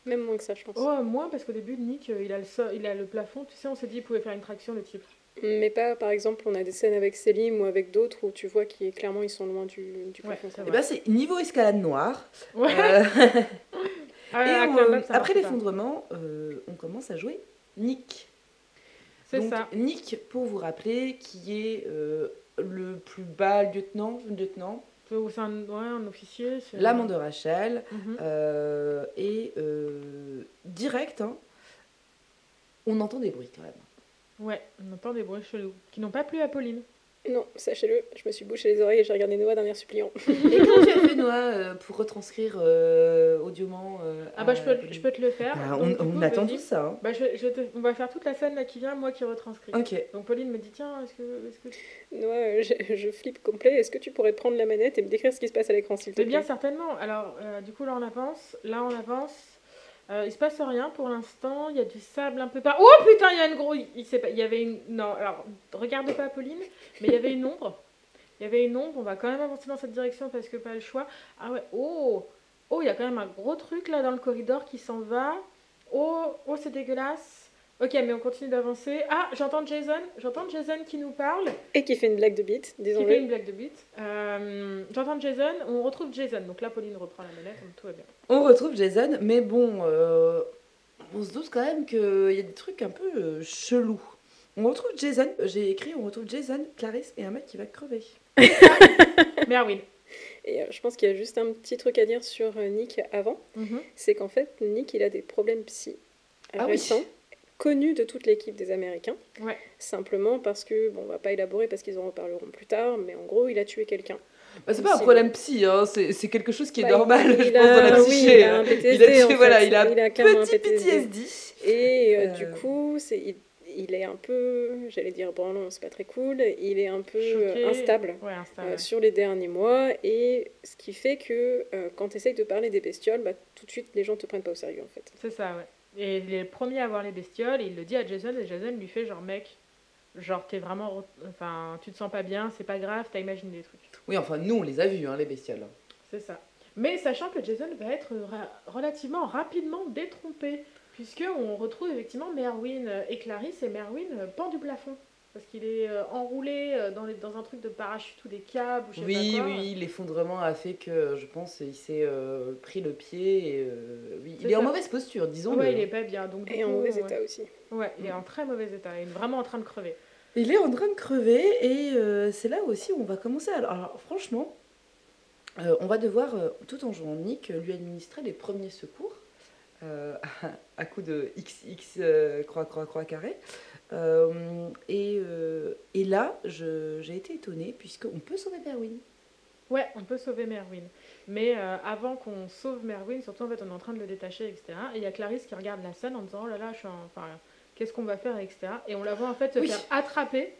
Même moins que ça, je pense. Oh, moins parce qu'au début, Nick, euh, il a, le sol- il a le plafond. Tu sais, on s'est dit qu'il pouvait faire une traction, le type. Mais pas, par exemple, on a des scènes avec Selim ou avec d'autres où tu vois qu'ils clairement ils sont loin du, du Ouais, plafond. c'est Et vrai. ben c'est niveau escalade noire. Ouais. Euh, Ah, et on- après l'effondrement, euh, on commence à jouer Nick. C'est ça. Nick, pour vous rappeler, qui est euh, le plus bas lieutenant, lieutenant, C'est un, ouais, un officier. l'amant de Rachel, Mhm. euh, et euh, direct, hein, on entend des bruits quand même. Ouais, on entend des bruits chelous qui n'ont pas plu à Pauline. Non, sachez-le, je me suis bouché les oreilles et j'ai regardé Noah d'un air suppliant. Et comment tu as fait, Noah, euh, pour retranscrire euh, audioment euh, Ah bah je peux, je peux te le faire. Ah, Donc, on, du on coup, attend vas-y. tout ça. hein. Bah, je, je te- on va faire toute la scène là qui vient, moi qui retranscris. Ok. Donc Pauline me dit tiens, est-ce que, est-ce que tu- Noah, euh, je, je flippe complet. Est-ce que tu pourrais prendre la manette et me décrire ce qui se passe à l'écran, s'il te Mais plaît? bien certainement. Alors euh, du coup là on avance, là on avance. Euh, il se passe rien pour l'instant. Il y a du sable un peu par. Oh putain, il y a une grosse. Il, il y avait une. Non, alors regarde pas Pauline, mais il y avait une ombre. Il y avait une ombre. On va quand même avancer dans cette direction parce que pas le choix. Ah ouais. Oh. Oh, il y a quand même un gros truc là dans le corridor qui s'en va. Oh, oh, c'est dégueulasse. Ok, mais on continue d'avancer. Ah, j'entends Jason. J'entends Jason qui nous parle. Et qui fait une blague de bite, Qui fait une blague de bite. Euh, j'entends Jason. On retrouve Jason. Donc là, Pauline reprend la manette. Tout va bien. On retrouve Jason, mais bon, euh, on se doute quand même qu'il y a des trucs un peu euh, chelous. On retrouve Jason, j'ai écrit, on retrouve Jason, Clarisse et un mec qui va crever. Merwin. Et euh, je pense qu'il y a juste un petit truc à dire sur euh, Nick avant. Mhm. C'est qu'en fait, Nick, il a des problèmes psy Ah oui. Connus de toute l'équipe des Américains. Ouais. Simplement parce que, bon, on va pas élaborer parce qu'ils en reparleront plus tard, mais en gros, il a tué quelqu'un. Bah, c'est pas un problème psy, hein, c'est c'est quelque chose qui est Bah, normal, il- je il pense, dans la oui, psyché. il a un. PTSD, Il a tué- en fait. voilà, il a Il a petit PTSD. PTSD. Et euh, Euh. du coup, c'est, il, il est un peu, j'allais dire branlon, c'est pas très cool, il est un peu Choqué. instable. Ouais, instable. euh, sur les derniers mois et ce qui fait que euh, quand tu essayes de parler des bestioles, bah, tout de suite les gens te prennent pas au sérieux en fait. C'est ça, ouais. Et il est le premier à voir les bestioles. Et il le dit à Jason. Et Jason lui fait genre, mec, genre, t'es vraiment. Enfin, tu te sens pas bien, c'est pas grave, t'as imaginé des trucs. Oui, enfin, nous, on les a vus, hein, les bestioles. C'est ça. Mais sachant que Jason va être ra- relativement rapidement détrompé. Puisque on retrouve effectivement Merwin et Clarisse et Merwin euh, pend du plafond. Parce qu'il est euh, enroulé euh, dans, les- dans un truc de parachute ou des câbles ou je sais Oui, pas quoi. oui, l'effondrement a fait que, je pense, il s'est euh, pris le pied. Et, euh, oui, il est en mauvaise posture, disons-le. Ouais, il est pas bien. Donc, du Et en mauvais ouais. état aussi. Ouais, il est en très mauvais état. Il est vraiment en train de crever. Il est en train de crever et euh, c'est là aussi où on va commencer. Alors, alors, franchement, euh, on va devoir, euh, tout en jouant Nick, lui administrer les premiers secours euh, à coup de XX euh, croix, croix, croix, carré. Euh, et, euh, et là, je- j'ai été étonnée puisqu'on peut sauver Merwin. Ouais, on peut sauver Merwin. Mais euh, avant qu'on sauve Merwin, surtout en fait, on est en train de le détacher, etc. Et il y a Clarisse qui regarde la scène en disant Oh là là, je suis en- enfin, qu'est-ce qu'on va faire, etc. Et on la voit en fait se Oui. faire attraper.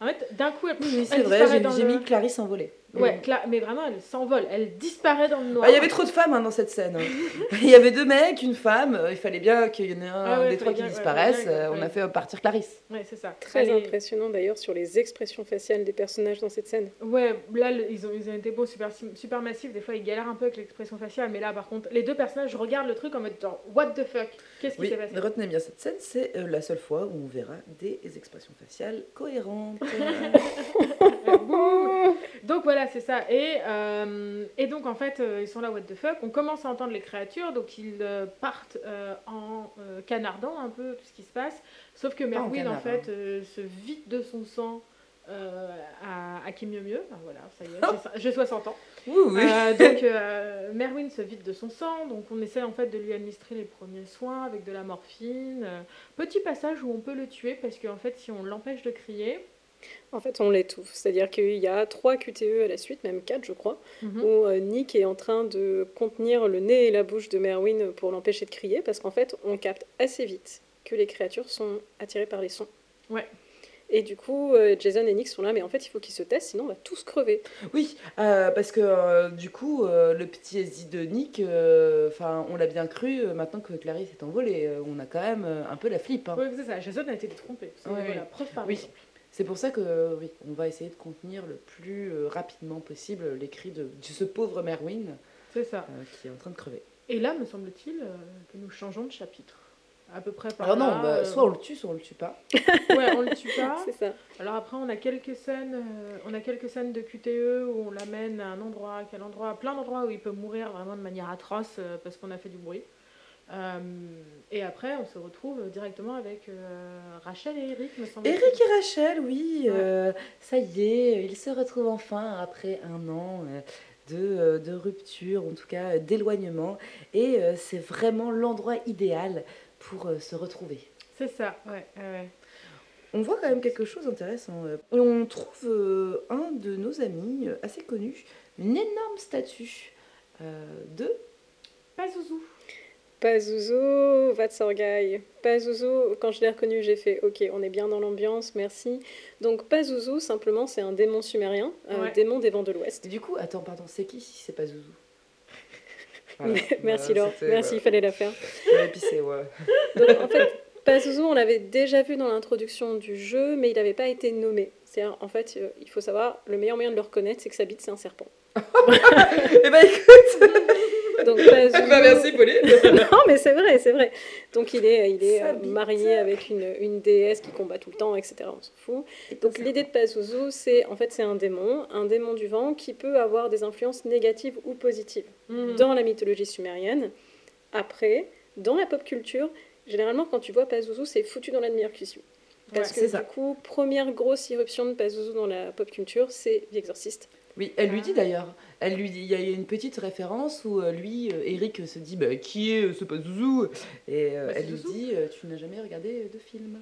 En fait, d'un coup, elle, Oui, c'est vrai, j'ai le- mis Clarisse envolée. Ouais, Cla- mais vraiment, elle s'envole. Elle disparaît dans le noir. Ah, il y avait trop de femmes hein, dans cette scène. il y avait deux mecs, une femme. euh, Il fallait bien qu'il y en ait un Ah ouais, des trois qui ouais, disparaissent. euh, on a fait partir Clarisse. Ouais, c'est ça. Très impressionnant d'ailleurs sur les expressions faciales des personnages dans cette scène. Ouais, là, ils ont, ils ont été beaux, super, super massifs. Des fois, ils galèrent un peu avec l'expression faciale. Mais là, par contre, les deux personnages, je regarde le truc en mode genre, what the fuck Qu'est-ce qui Oui, s'est passé? retenez bien cette scène, c'est euh, la seule fois où on verra des expressions faciales cohérentes. Boum donc voilà, c'est ça. Et, euh, et donc en fait, euh, ils sont là, what the fuck. On commence à entendre les créatures, donc ils euh, partent euh, en euh, canardant un peu tout ce qui se passe. Sauf que en Merwin, en fait, se vide de son sang à, à qui mieux mieux. Enfin, voilà, ça y est, j'ai- j'ai 60 ans. oui, oui. Donc Merwin se vide de son sang, donc on essaie en fait de lui administrer les premiers soins avec de la morphine. Petit passage où on peut le tuer parce qu'en fait si on l'empêche de crier, En fait, on l'étouffe. C'est-à-dire qu'il y a trois QTE à la suite, même quatre, je crois, Mhm. où euh, Nick est en train de contenir le nez et la bouche de Merwin pour l'empêcher de crier, parce qu'en fait, on capte assez vite que les créatures sont attirées par les sons. Ouais. Et du coup, euh, Jason et Nick sont là, mais en fait, il faut qu'ils se testent, sinon on va tous crever. Oui, euh, parce que euh, du coup, euh, le petit SD de Nick, euh, enfin, on l'a bien cru, euh, maintenant que Clarisse est envolée, euh, on a quand même euh, un peu la flip. hein. Oui, c'est ça, Jason a été détrompé. C'est Ouais, voilà, oui. preuve par Oui. exemple. C'est pour ça que, euh, oui, on va essayer de contenir le plus euh, rapidement possible les cris de, de ce pauvre Merwin C'est ça. euh, qui est en train de crever. Et là, me semble-t-il euh, que nous changeons de chapitre. À peu près par Alors non, là, bah, euh, soit on le tue, soit on le tue pas. Ouais, on le tue pas. C'est ça. Alors après, on a quelques scènes, euh, on a quelques scènes de QTE où on l'amène à un endroit, à quel endroit, plein d'endroits où il peut mourir vraiment de manière atroce euh, parce qu'on a fait du bruit. Euh, et après, on se retrouve directement avec euh, Rachel et Eric, me semble. Eric et Rachel, oui, euh, ça y est, ils se retrouvent enfin après un an de, de rupture, en tout cas d'éloignement. Et c'est vraiment l'endroit idéal pour se retrouver. C'est ça, ouais. On voit quand même quelque chose d'intéressant. On trouve un de nos amis assez connu, une énorme statue de... Pazuzu. Pazuzu, Vatsorgai. Pazuzu, quand je l'ai reconnu, j'ai fait OK, on est bien dans l'ambiance, merci. Donc Pazuzu, simplement, c'est un démon sumérien, un Ouais. démon des vents de l'Ouest. Du coup, attends, pardon, c'est qui si c'est pas Zouzou merci Laure, merci, il fallait la faire. J'avais pissé, ouais. Donc en fait, Pazuzu, on l'avait déjà vu dans l'introduction du jeu, mais il n'avait pas été nommé. C'est-à-dire, en fait, euh, il faut savoir, le meilleur moyen de le reconnaître, c'est que sa bite, c'est un serpent. Eh ben écoute, Donc Pazuzu... bah, merci Pauline. non, mais c'est vrai, c'est vrai. Donc il est, il est Sa euh, bite. marié avec une, une déesse qui combat tout le temps, etc. On s'en fout. Donc l'idée de Pazuzu, c'est en fait c'est un démon, un démon du vent qui peut avoir des influences négatives ou positives Mhm. dans la mythologie sumérienne. Après, dans la pop culture, généralement quand tu vois Pazuzu, c'est foutu dans la demi-heure qui suit. Parce Ouais, que du ça. coup, première grosse irruption de Pazuzu dans la pop culture, c'est The Exorcist. Oui, elle lui Ah. dit d'ailleurs. Elle lui dit, il y a une petite référence où euh, lui, euh, Eric se dit, bah, qui est ce pas Zouzou Et euh, Bah, elle lui Zouzou. dit, tu n'as jamais regardé de film.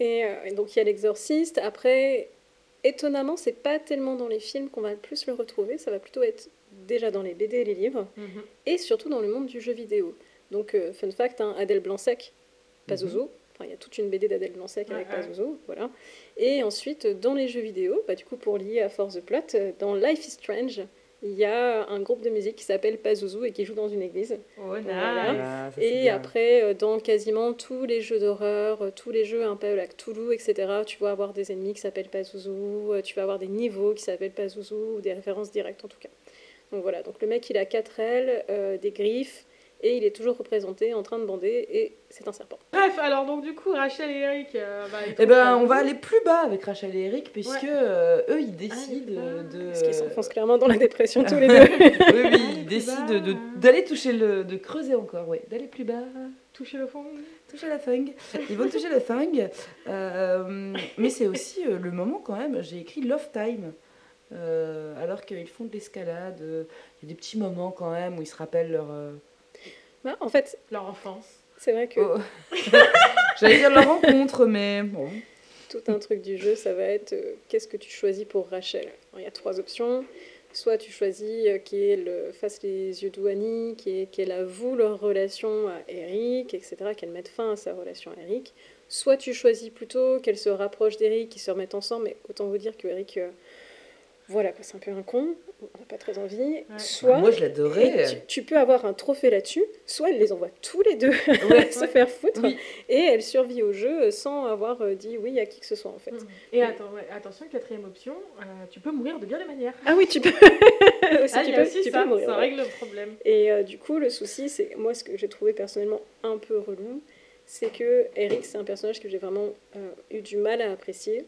Et, euh, et donc il y a l'exorciste. Après, étonnamment, c'est pas tellement dans les films qu'on va le plus le retrouver. Ça va plutôt être déjà dans les BD et les livres, Mhm. et surtout dans le monde du jeu vidéo. Donc, euh, fun fact, hein, Adèle Blanc-Sec, Pazuzu. Enfin, il y a toute une BD d'Adèle Blanc-Sec avec Ouais, ouais. Pazuzu, voilà. Et ensuite, dans les jeux vidéo, bah, du coup, pour lier à Force the Plot, euh, dans Life is Strange, il y a un groupe de musique qui s'appelle Pazuzu et qui joue dans une église. Oh, nice. Voilà. Ah, ça, c'est Et bien. après, euh, dans quasiment tous les jeux d'horreur, euh, tous les jeux un peu like Toulouse, etc., tu vas avoir des ennemis qui s'appellent Pazuzu, tu vas avoir des niveaux qui s'appellent Pazuzu, ou des références directes en tout cas. Donc voilà, donc le mec il a quatre ailes, euh, des griffes, et il est toujours représenté en train de bander, et c'est un serpent. Bref, alors donc du coup, Rachel et Eric. euh, bah, Eh ben, on va aller plus bas avec Rachel et Eric, puisque Ouais. euh, eux, ils décident bas. euh, de. Parce qu'ils s'enfoncent clairement dans la dépression tous les oui, deux. oui, Allez ils plus décident de- d'aller toucher le. de creuser encore, ouais, d'aller plus bas. toucher le fond. toucher la fung. Ils vont toucher la fung. Euh, mais c'est aussi euh, le moment quand même, j'ai écrit Love Time. Euh, alors qu'ils font de l'escalade, euh, il y a des petits moments quand même où ils se rappellent leur. Bah, en fait, Leur enfance. c'est vrai que oh. J'allais dire leur rencontre, mais bon. tout un truc du jeu, ça va être euh, qu'est-ce que tu choisis pour Rachel? Il y a trois options. Soit tu choisis euh, qu'elle fasse les yeux d'Ouani, qu'elle qu'elle avoue leur relation à Eric, etc., qu'elle mette fin à sa relation à Eric. Soit tu choisis plutôt qu'elle se rapproche d'Eric, qu'ils se remettent ensemble, mais autant vous dire que Eric, euh, voilà, quoi, c'est un peu un con, on n'a pas très envie. Soit, Moi, je et l'adorais. tu, tu peux avoir un trophée là-dessus, soit elle les envoie tous les deux Ouais. se Ouais. faire foutre, Oui. et elle survit au jeu sans avoir euh, dit oui à qui que ce soit en fait. Et attends, ouais, attention, quatrième option, euh, tu peux mourir de bien des manières. Ah oui, tu peux. aussi, Ah, tu il y a peux, aussi tu ça, peux mourir. ça ouais. règle le problème. Et euh, du coup, le souci, c'est moi ce que j'ai trouvé personnellement un peu relou, c'est que Eric, c'est un personnage que j'ai vraiment euh, eu du mal à apprécier.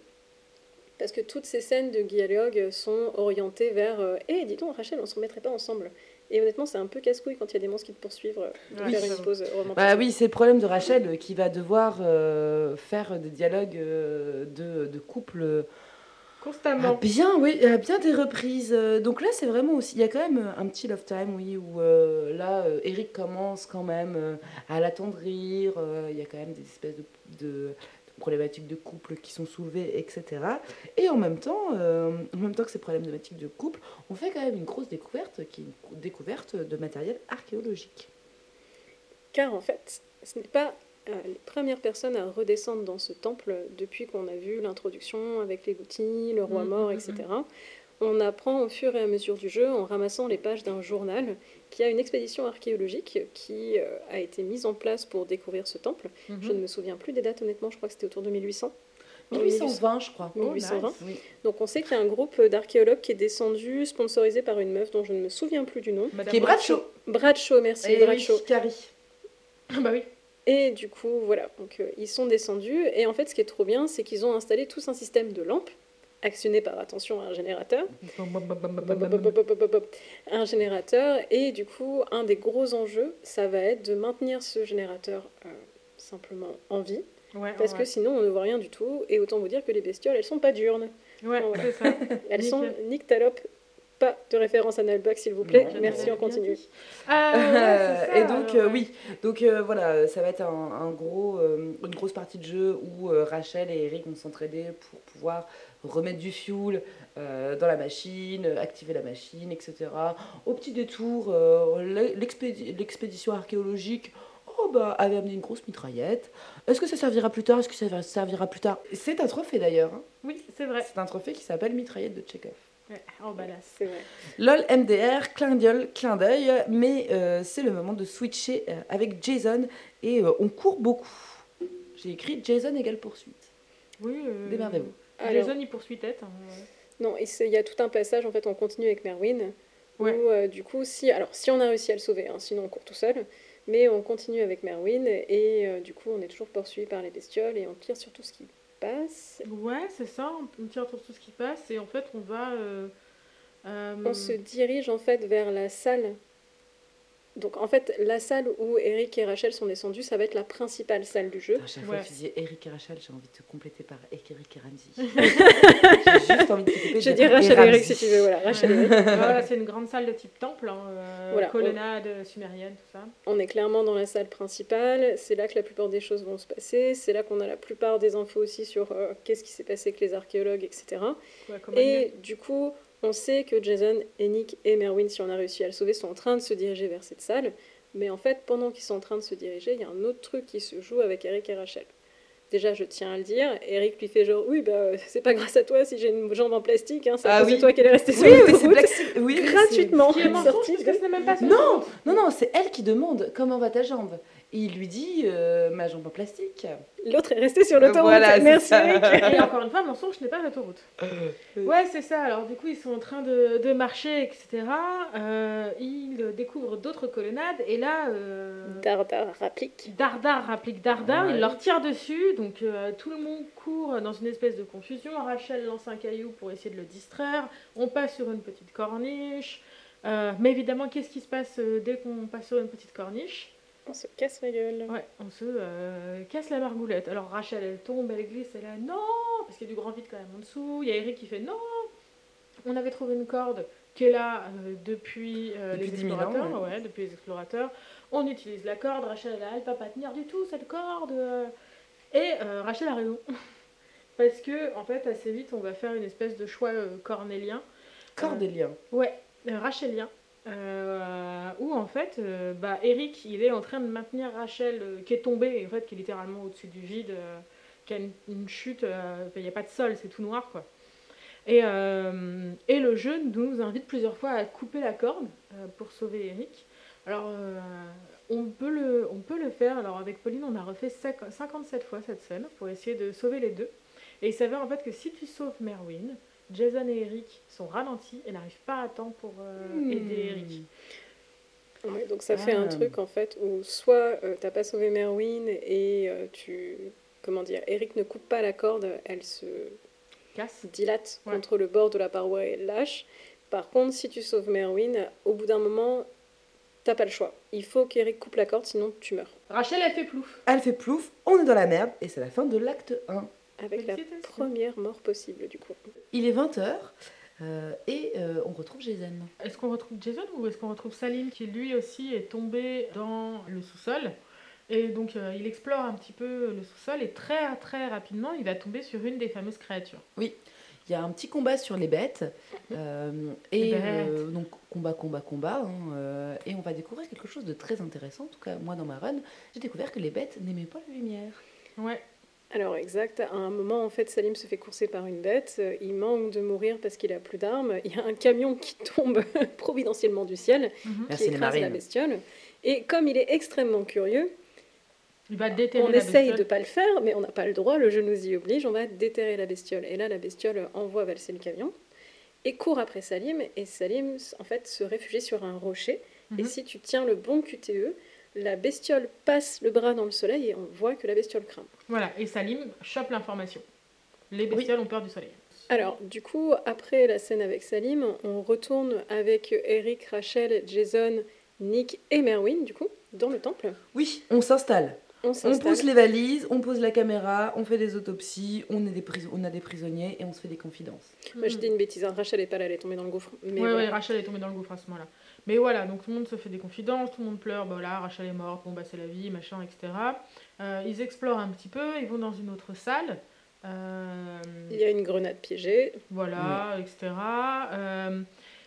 Parce que toutes ces scènes de dialogue sont orientées vers Eh, dis donc, Rachel, on se remettrait pas ensemble. Et honnêtement, c'est un peu casse-couille quand il y a des monstres qui te poursuivent euh, de Ouais, faire j'avoue. une pause romantique. Bah oui, c'est le problème de Rachel euh, qui va devoir euh, faire des dialogues euh, de, de couple euh, Constamment. bien, oui, à bien des reprises. Euh, Donc là, c'est vraiment aussi, il y a quand même un petit love time, oui, où euh, là, euh, Eric commence quand même euh, à l'attendrir. euh, Il y a quand même des espèces de problématiques de couple qui sont soulevées, etc. Et en même temps, euh, en même temps que ces problématiques de couple, on fait quand même une grosse découverte, qui est une cou- découverte de matériel archéologique. Car en fait, ce n'est pas euh, les premières personnes à redescendre dans ce temple depuis qu'on a vu l'introduction avec les Goutti, le roi Mhm, mort, mhm, etc. On apprend au fur et à mesure du jeu en ramassant les pages d'un journal qui a une expédition archéologique qui euh, a été mise en place pour découvrir ce temple. Mhm. Je ne me souviens plus des dates, honnêtement, je crois que c'était autour de 1800. 1820, je crois. 1820. Oui. Donc on sait qu'il y a un groupe d'archéologues qui est descendu, sponsorisé par une meuf dont je ne me souviens plus du nom. Madame Qui est Bradshaw. Bradshaw, merci, Et oui, Bradshaw. Carrie. Ah bah oui. Et du coup, voilà, donc euh, ils sont descendus. Et en fait, ce qui est trop bien, c'est qu'ils ont installé tous un système de lampes, actionné par, attention, un générateur. Un générateur. Et du coup, un des gros enjeux, ça va être de maintenir ce générateur euh, simplement en vie. Ouais, Parce ouais. que sinon, on ne voit rien du tout. Et autant vous dire que les bestioles, elles sont pas diurnes. Ouais, Voilà. c'est ça. Elles sont nyctalopes. Pas de référence à Nalbuck, s'il vous plaît. Non, Merci, on continue. Ah, ouais, c'est ça, et donc, alors, euh, oui, donc euh, voilà, ça va être un, un gros, euh, une grosse partie de jeu où euh, Rachel et Eric vont s'entraider pour pouvoir remettre du fuel euh, dans la machine, activer la machine, etc. Au petit détour, euh, l'expédi- l'expédition archéologique. Oh bah, avait amené une grosse mitraillette. Est-ce que ça servira plus tard? Est-ce que ça servira plus tard? C'est un trophée d'ailleurs. hein. Oui, c'est vrai. C'est un trophée qui s'appelle mitraillette de Chekhov. Ouais, Oh, vrai. LOL MDR, clin d'œil, clin d'œil, mais euh, c'est le moment de switcher euh, avec Jason et euh, on court beaucoup. J'ai écrit Jason égale poursuite. Oui. euh, Démerdez-vous. Alors, Jason, il poursuit tête. hein. Non, et c'est- il y a tout un passage, en fait, on continue avec Merwin, Ouais. où euh, du coup, si, alors, si on a réussi à le sauver, hein, sinon on court tout seul, mais on continue avec Merwin, et euh, du coup, on est toujours poursuivi par les bestioles, et on tire sur tout ce qui passe. Ouais, c'est ça. On tire sur tout ce qui passe et en fait, on va. euh, euh, On se dirige, en fait, vers la salle. Donc, en fait, la salle où Eric et Rachel sont descendus, ça va être la principale salle du jeu. À chaque fois que tu disais Eric et Rachel, j'ai envie de te compléter par Eric et Ramsey. j'ai juste envie de te couper. Je dire dis Rachel et. Eric si tu veux, voilà, Rachel voilà, c'est une grande salle de type temple, hein, euh, Voilà. colonnade sumérienne, tout ça. On est clairement dans la salle principale, c'est là que la plupart des choses vont se passer, c'est là qu'on a la plupart des infos aussi sur euh, qu'est-ce qui s'est passé avec les archéologues, etc. Ouais, Et du coup, on sait que Jason, et Nick et Merwin, si on a réussi à le sauver, sont en train de se diriger vers cette salle. Mais en fait, pendant qu'ils sont en train de se diriger, il y a un autre truc qui se joue avec Eric et Rachel. Déjà, je tiens à le dire, Eric lui fait genre Oui, bah, c'est pas grâce à toi si j'ai une jambe en plastique, hein, c'est à Ah cause oui. de toi qu'elle est restée sur Oui, oui, Sea- oui, gratuitement. Est mensonge, sorti parce que ce même pas Non. Non, non, c'est elle qui demande comment va ta jambe? Et il lui dit euh, ma jambe en plastique. L'autre est resté sur l'autoroute. Voilà, Merci. Et encore une fois, mensonge n'est pas l'autoroute. Ouais, c'est ça. Alors, du coup, ils sont en train de, de marcher, etc. Euh, ils découvrent d'autres colonnades. Et là, euh, Dardar rapplique. Dardar applique Dardar. Ouais. Il leur tire dessus. Donc, euh, tout le monde court dans une espèce de confusion. Rachel lance un caillou pour essayer de le distraire. On passe sur une petite corniche. Euh, mais évidemment, qu'est-ce qui se passe euh, dès qu'on passe sur une petite corniche? On se casse la gueule. Ouais, on se euh, casse la margoulette. Alors Rachel, elle tombe, elle glisse, elle est là, non Parce qu'il y a du grand vide quand même en dessous. Il y a Eric qui fait, non On avait trouvé une corde qui est là euh, depuis, euh, Depuis les 10 000 ans, explorateurs. ouais. ouais, depuis les explorateurs. On utilise la corde. Rachel, elle, elle peut pas tenir du tout cette corde. Et euh, Rachel a raison. Parce que, en fait, assez vite, on va faire une espèce de choix euh, cornélien. Cordélien. Ouais, euh, rachelien. Euh, où en fait, euh, bah, Eric, il est en train de maintenir Rachel euh, qui est tombée, en fait, qui est littéralement au-dessus du vide, qui a une, chute, il n'y a pas de sol, c'est tout noir quoi. Et, et le jeu nous invite plusieurs fois à couper la corde pour sauver Eric. Alors, on, peut le, on peut le faire. Alors, avec Pauline, on a refait cinq- 57 fois cette scène pour essayer de sauver les deux. Et il s'avère en fait que si tu sauves Merwin, Jason et Eric sont ralentis et n'arrivent pas à temps pour euh, Hmm. aider Eric. Ouais, donc ça fait un Ah. truc en fait où soit euh, t'as pas sauvé Merwin et euh, tu. Comment dire Eric ne coupe pas la corde, elle se Casse. dilate Ouais. contre le bord de la paroi et lâche. Par contre, si tu sauves Merwin, au bout d'un moment, t'as pas le choix. Il faut qu'Eric coupe la corde, sinon tu meurs. Rachel, elle fait plouf. Elle fait plouf, on est dans la merde, et c'est la fin de l'acte 1. Avec la première mort possible, du coup. Il est 20h, et euh, on retrouve Jason. Est-ce qu'on retrouve Jason ou est-ce qu'on retrouve Salim qui lui aussi est tombé dans le sous-sol? Et donc euh, il explore un petit peu le sous-sol et très très rapidement il va tomber sur une des fameuses créatures. Il y a un petit combat sur les bêtes, euh, et bêtes. euh, donc combat, combat, combat, hein, euh, et on va découvrir quelque chose de très intéressant. En tout cas, moi dans ma run, j'ai découvert que les bêtes n'aimaient pas la lumière. Ouais. Alors exact, à un moment en fait Salim se fait courser par une bête, euh, il manque de mourir parce qu'il a plus d'armes, il y a un camion qui tombe providentiellement du ciel, Mhm. Qui écrase la bestiole. Et comme il est extrêmement curieux, Il va déterrer on la essaye bestiole. de pas le faire, mais on n'a pas le droit, le jeu nous y oblige, on va déterrer la bestiole. Et là la bestiole envoie valser le camion et court après Salim, et Salim en fait se réfugie sur un rocher. Et Mhm. si tu tiens le bon QTE, la bestiole passe le bras dans le soleil et on voit que la bestiole crame. Voilà, et Salim chope l'information. Les bestioles ont peur du soleil. Alors, du coup, après la scène avec Salim, on retourne avec Eric, Rachel, Jason, Nick et Merwin, du coup, dans le temple. Oui, on s'installe. On On pousse les valises, on pose la caméra, on fait des autopsies, on, est des pris- on a des prisonniers et on se fait des confidences. Moi, je dis une bêtise, hein. Rachel est pas là, elle est tombée dans le gouffre. Mais ouais, ouais, voilà. Rachel est tombée dans le gouffre à ce moment-là. Mais voilà, donc tout le monde se fait des confidences, tout le monde pleure, bah voilà, Rachel est morte, bon bah c'est la vie, machin, etc. Euh, ils explorent un petit peu, ils vont dans une autre salle. Euh, Il y a une grenade piégée. Voilà, etc. Euh,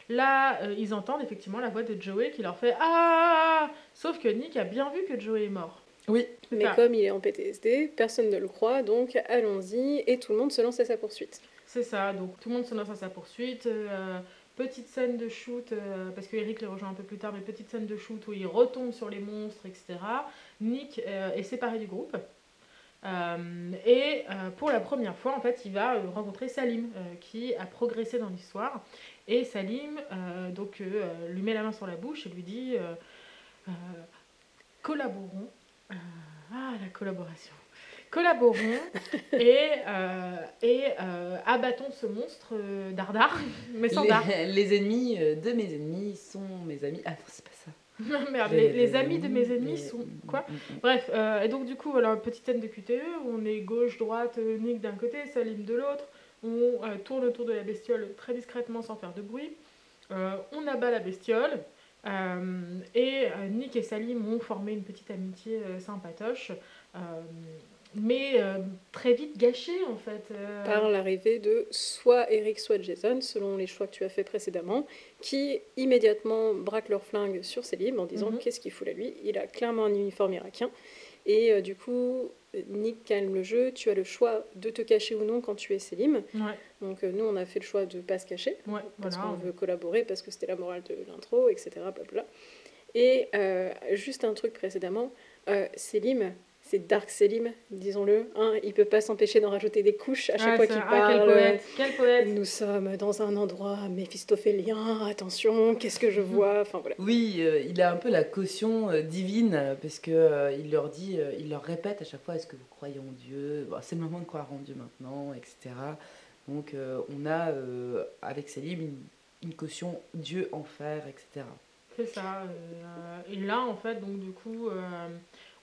là, euh, ils entendent effectivement la voix de Joey qui leur fait Ah Sauf que Nick a bien vu que Joey est mort. Oui, Mais comme il est en PTSD, personne ne le croit, donc allons-y, et tout le monde se lance à sa poursuite. C'est ça, donc tout le monde se lance à sa poursuite. Petite scène de shoot, euh, parce que Eric les rejoint un peu plus tard, mais petite scène de shoot où il retombe sur les monstres, etc. Nick euh, est séparé du groupe. Euh, et pour la première fois, en fait, il va rencontrer Salim, qui a progressé dans l'histoire. Et Salim donc, lui met la main sur la bouche et lui dit Collaborons. Ah, la collaboration. Collaborons et, euh, et euh, abattons ce monstre euh, dardard, mais sans dard. les, les ennemis euh, de mes ennemis sont mes amis. Ah, non, c'est pas ça. Merde, les, les amis de mes ennemis sont. Quoi Mm, mm, mm. Bref, et donc du coup, voilà, petite scène de QTE où on est gauche, droite, euh, Nick d'un côté, Salim de l'autre. On tourne autour de la bestiole très discrètement sans faire de bruit. On abat la bestiole. euh, et euh, Nick et Salim ont formé une petite amitié euh, sympatoche. Mais euh, très vite gâchée en fait. euh. Par l'arrivée de soit Eric, soit Jason, selon les choix que tu as fait précédemment, qui immédiatement braquent leur flingue sur Selim en disant Mhm. qu'est-ce qu'il fout là lui Il a clairement un uniforme irakien. Et euh, du coup, Nick calme le jeu, tu as le choix de te cacher ou non quand tu es Selim. Ouais, Donc nous, on a fait le choix de ne pas se cacher. ouais, parce voilà. qu'on veut collaborer, parce que c'était la morale de l'intro, etc. Et juste un truc précédemment, Selim, c'est Dark Selim, disons-le. Hein, il peut pas s'empêcher d'en rajouter des couches à chaque Ah, fois qu'il ah, parle. quel poète, quel poète. Nous sommes dans un endroit méphistophélien, attention, qu'est-ce que je vois? Enfin voilà. Oui, euh, il a un peu la caution euh, divine parce que euh, il leur dit, euh, il leur répète à chaque fois est-ce que vous croyez en Dieu? Bon, C'est le moment de croire en Dieu maintenant, etc. Donc euh, on a euh, avec Salim une, une caution Dieu, enfer, etc. C'est ça. euh, et là, en fait, donc du coup, euh,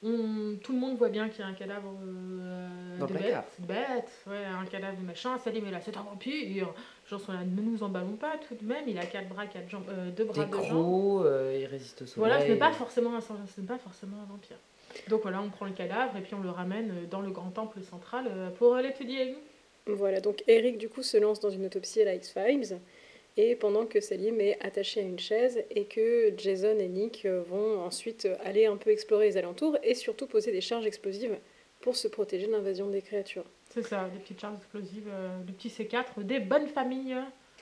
on, tout le monde voit bien qu'il y a un cadavre euh, de bête, bête, ouais, un cadavre de machin. Salim est là, c'est un vampire. Genre, sont là, ne nous emballons pas tout de même. Il a quatre bras, quatre jambes, euh, deux bras, Des deux jambes. gros, euh, il résiste au soleil. Voilà, ce n'est pas forcément un sang- ce n'est pas forcément un vampire. Donc voilà, on prend le cadavre et puis on le ramène euh, dans le grand temple central euh, pour l'étudier. Voilà, donc Eric du coup se lance dans une autopsie à la X-Files. Et pendant que Salim est attaché à une chaise et que Jason et Nick euh, vont ensuite euh, aller un peu explorer les alentours et surtout poser des charges explosives pour se protéger de l'invasion des créatures. C'est ça, des petites charges explosives, euh, du petit C4, des bonnes familles.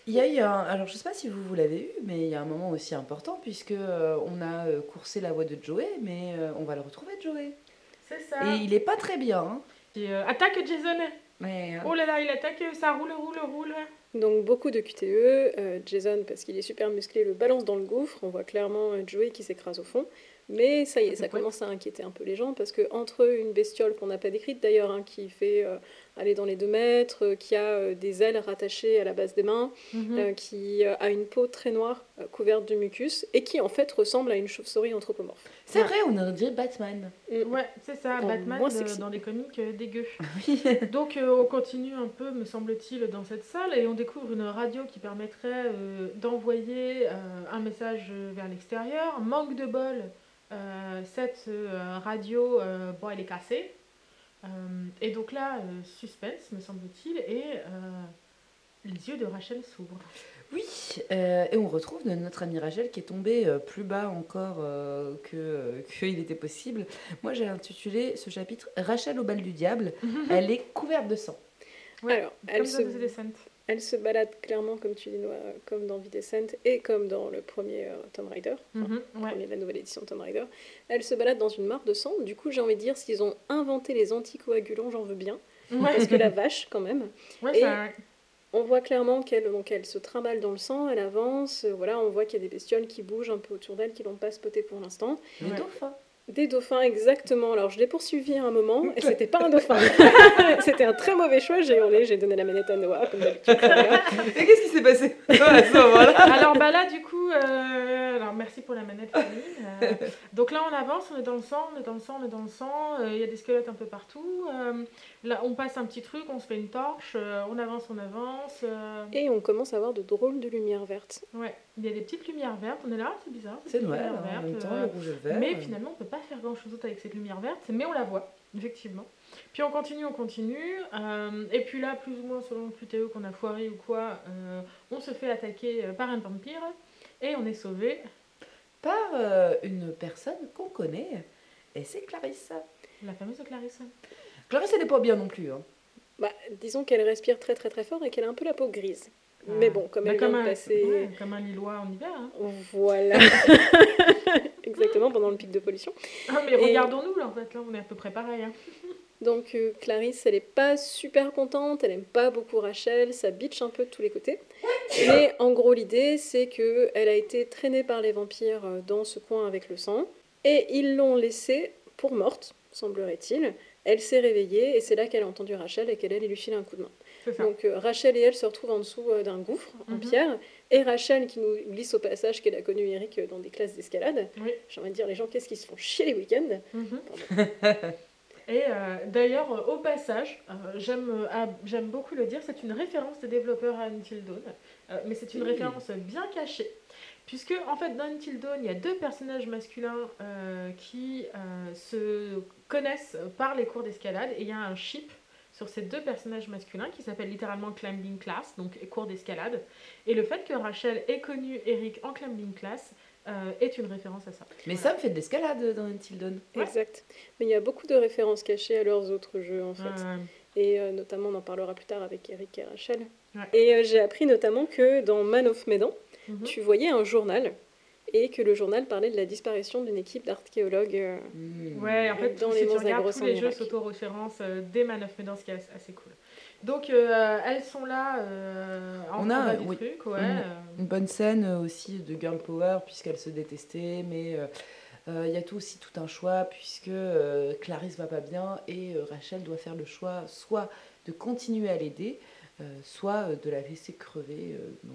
Il y a eu un, alors je sais pas si vous, vous l'avez eu, mais il y a un moment aussi important puisque euh, on a euh, coursé la voie de Joey, mais euh, on va le retrouver Joey. C'est ça. Et il est pas très bien. hein. Et, euh, attaque Jason. Mais, euh, Oh là là, il attaque, ça roule, roule, roule. Donc beaucoup de QTE, euh, Jason parce qu'il est super musclé le balance dans le gouffre, on voit clairement euh, Joey qui s'écrase au fond. Mais ça y est, ça Ouais. commence à inquiéter un peu les gens parce que entre une bestiole qu'on n'a pas décrite d'ailleurs, hein, qui fait euh, aller dans les deux mètres, euh, qui a euh, des ailes rattachées à la base des mains, Mhm. euh, qui euh, a une peau très noire euh, couverte de mucus et qui en fait ressemble à une chauve-souris anthropomorphe. c'est vrai, on aurait dit Batman. Mm. Ouais, c'est ça, Batman euh, dans les comics euh, dégueux. Oui. Donc euh, on continue un peu, me semble-t-il, dans cette salle et on découvre une radio qui permettrait euh, d'envoyer euh, un message vers l'extérieur. Manque de bol, euh, cette euh, radio, euh, bon, elle est cassée. Euh, et donc là, euh, suspense, me semble-t-il, et euh, les yeux de Rachel s'ouvrent. Oui, euh, et on retrouve notre amie Rachel qui est tombée euh, plus bas encore euh, que euh, qu'il était possible. Moi, j'ai intitulé ce chapitre Rachel au bal du diable. Elle est couverte de sang. Ouais, Alors, Comme elle se, The Descent. Elle se balade clairement, comme tu dis, Noah, euh, comme dans Videscent et comme dans le premier euh, Tomb Raider. Mhm, ouais. premier de la nouvelle édition de Tomb Raider. Elle se balade dans une mare de sang. Du coup, j'ai envie de dire, s'ils ont inventé les anticoagulants, j'en veux bien. Ouais, Parce que la vache, quand même. ouais, Et- ça- On voit clairement qu'elle elle se trimballe dans le sang, elle avance. Voilà, on voit qu'il y a des bestioles qui bougent un peu autour d'elle, qui l'ont pas spoté pour l'instant. Les dauphins. Des dauphins, exactement. Alors, je l'ai poursuivi à un moment, et c'était pas un dauphin. c'était un très mauvais choix. J'ai hurlé, j'ai donné la manette à Noah, comme d'habitude. Voilà. Et qu'est-ce qui s'est passé Alors bah là du coup, euh, alors merci pour la manette Camille. Euh, donc là on avance, on est dans le sang, on est dans le sang, on est dans le sang. euh, Il y a des squelettes un peu partout. euh, là on passe un petit truc, on se fait une torche, euh, on avance, on avance. euh, Et on commence à avoir de drôles de lumière verte. ouais, il y a des petites lumières vertes. On est là, c'est bizarre. ces C'est Noël, lumières en même vertes, temps, euh, le rouge et le vert. mais finalement, on peut pas faire grand chose d'autre avec cette lumière verte, mais on la voit, effectivement. Puis on continue, on continue. euh, et puis là, plus ou moins selon le QTE qu'on a foiré ou quoi, euh, on se fait attaquer euh, par un vampire et on est sauvé. Par euh, une personne qu'on connaît, et c'est Clarisse. La fameuse Clarisse. Clarisse, elle n'est pas bien non plus. hein. Bah, disons qu'elle respire très très très fort et qu'elle a un peu la peau grise. Mais bon, comme Bah, elle vient de un, passer... ouais, comme un Lillois en hiver. hein. Voilà. Exactement, pendant le pic de pollution. Ah, mais Et- regardons-nous là, en fait, là, on est à peu près pareil. hein. Donc euh, Clarisse, elle est pas super contente, elle aime pas beaucoup Rachel, ça bitch un peu de tous les côtés. Mais en gros, l'idée, c'est que elle a été traînée par les vampires euh, dans ce coin avec le sang, et ils l'ont laissée pour morte, semblerait-il. Elle s'est réveillée, et c'est là qu'elle a entendu Rachel et qu'elle allait lui filer un coup de main. Donc euh, Rachel et elle se retrouvent en dessous euh, d'un gouffre en Mhm. pierre, et Rachel qui nous glisse au passage qu'elle a connu Eric euh, dans des classes d'escalade. Oui. J'ai envie de dire, les gens, qu'est-ce qu'ils se font chier les week-ends Mhm. Et euh, d'ailleurs, au passage, euh, j'aime euh, beaucoup le dire, c'est une référence des développeurs à Until Dawn, mais c'est une Oui. référence bien cachée. Puisque, en fait, dans Until Dawn, il y a deux personnages masculins euh, qui euh, se connaissent par les cours d'escalade, et il y a un ship sur ces deux personnages masculins qui s'appelle littéralement Climbing Class, donc cours d'escalade. Et le fait que Rachel ait connu Eric en Climbing Class euh, est une référence à ça. Mais Voilà. ça me fait de l'escalade dans Until Dawn. Ouais. Exact. Mais il y a beaucoup de références cachées à leurs autres jeux, en fait. Euh, Et euh, notamment, on en parlera plus tard avec Eric et Rachel. Ouais. Et euh, j'ai appris notamment que dans Man of Medan, mhm. tu voyais un journal. Et que le journal parlait de la disparition d'une équipe d'archéologues. euh. Ouais, en fait, Dans si les Agros tous les jeux s'auto-référencent euh, dès Man of Medan, ce qui est assez, cool. Donc, euh, elles sont là euh, en On a, oui. ouais. Euh, Une bonne scène aussi de girl power puisqu'elles se détestaient, mais euh, euh, il y a tout aussi tout un choix puisque euh, Clarisse va pas bien et euh, Rachel doit faire le choix soit de continuer à l'aider, euh, soit euh, de la laisser crever euh, dans,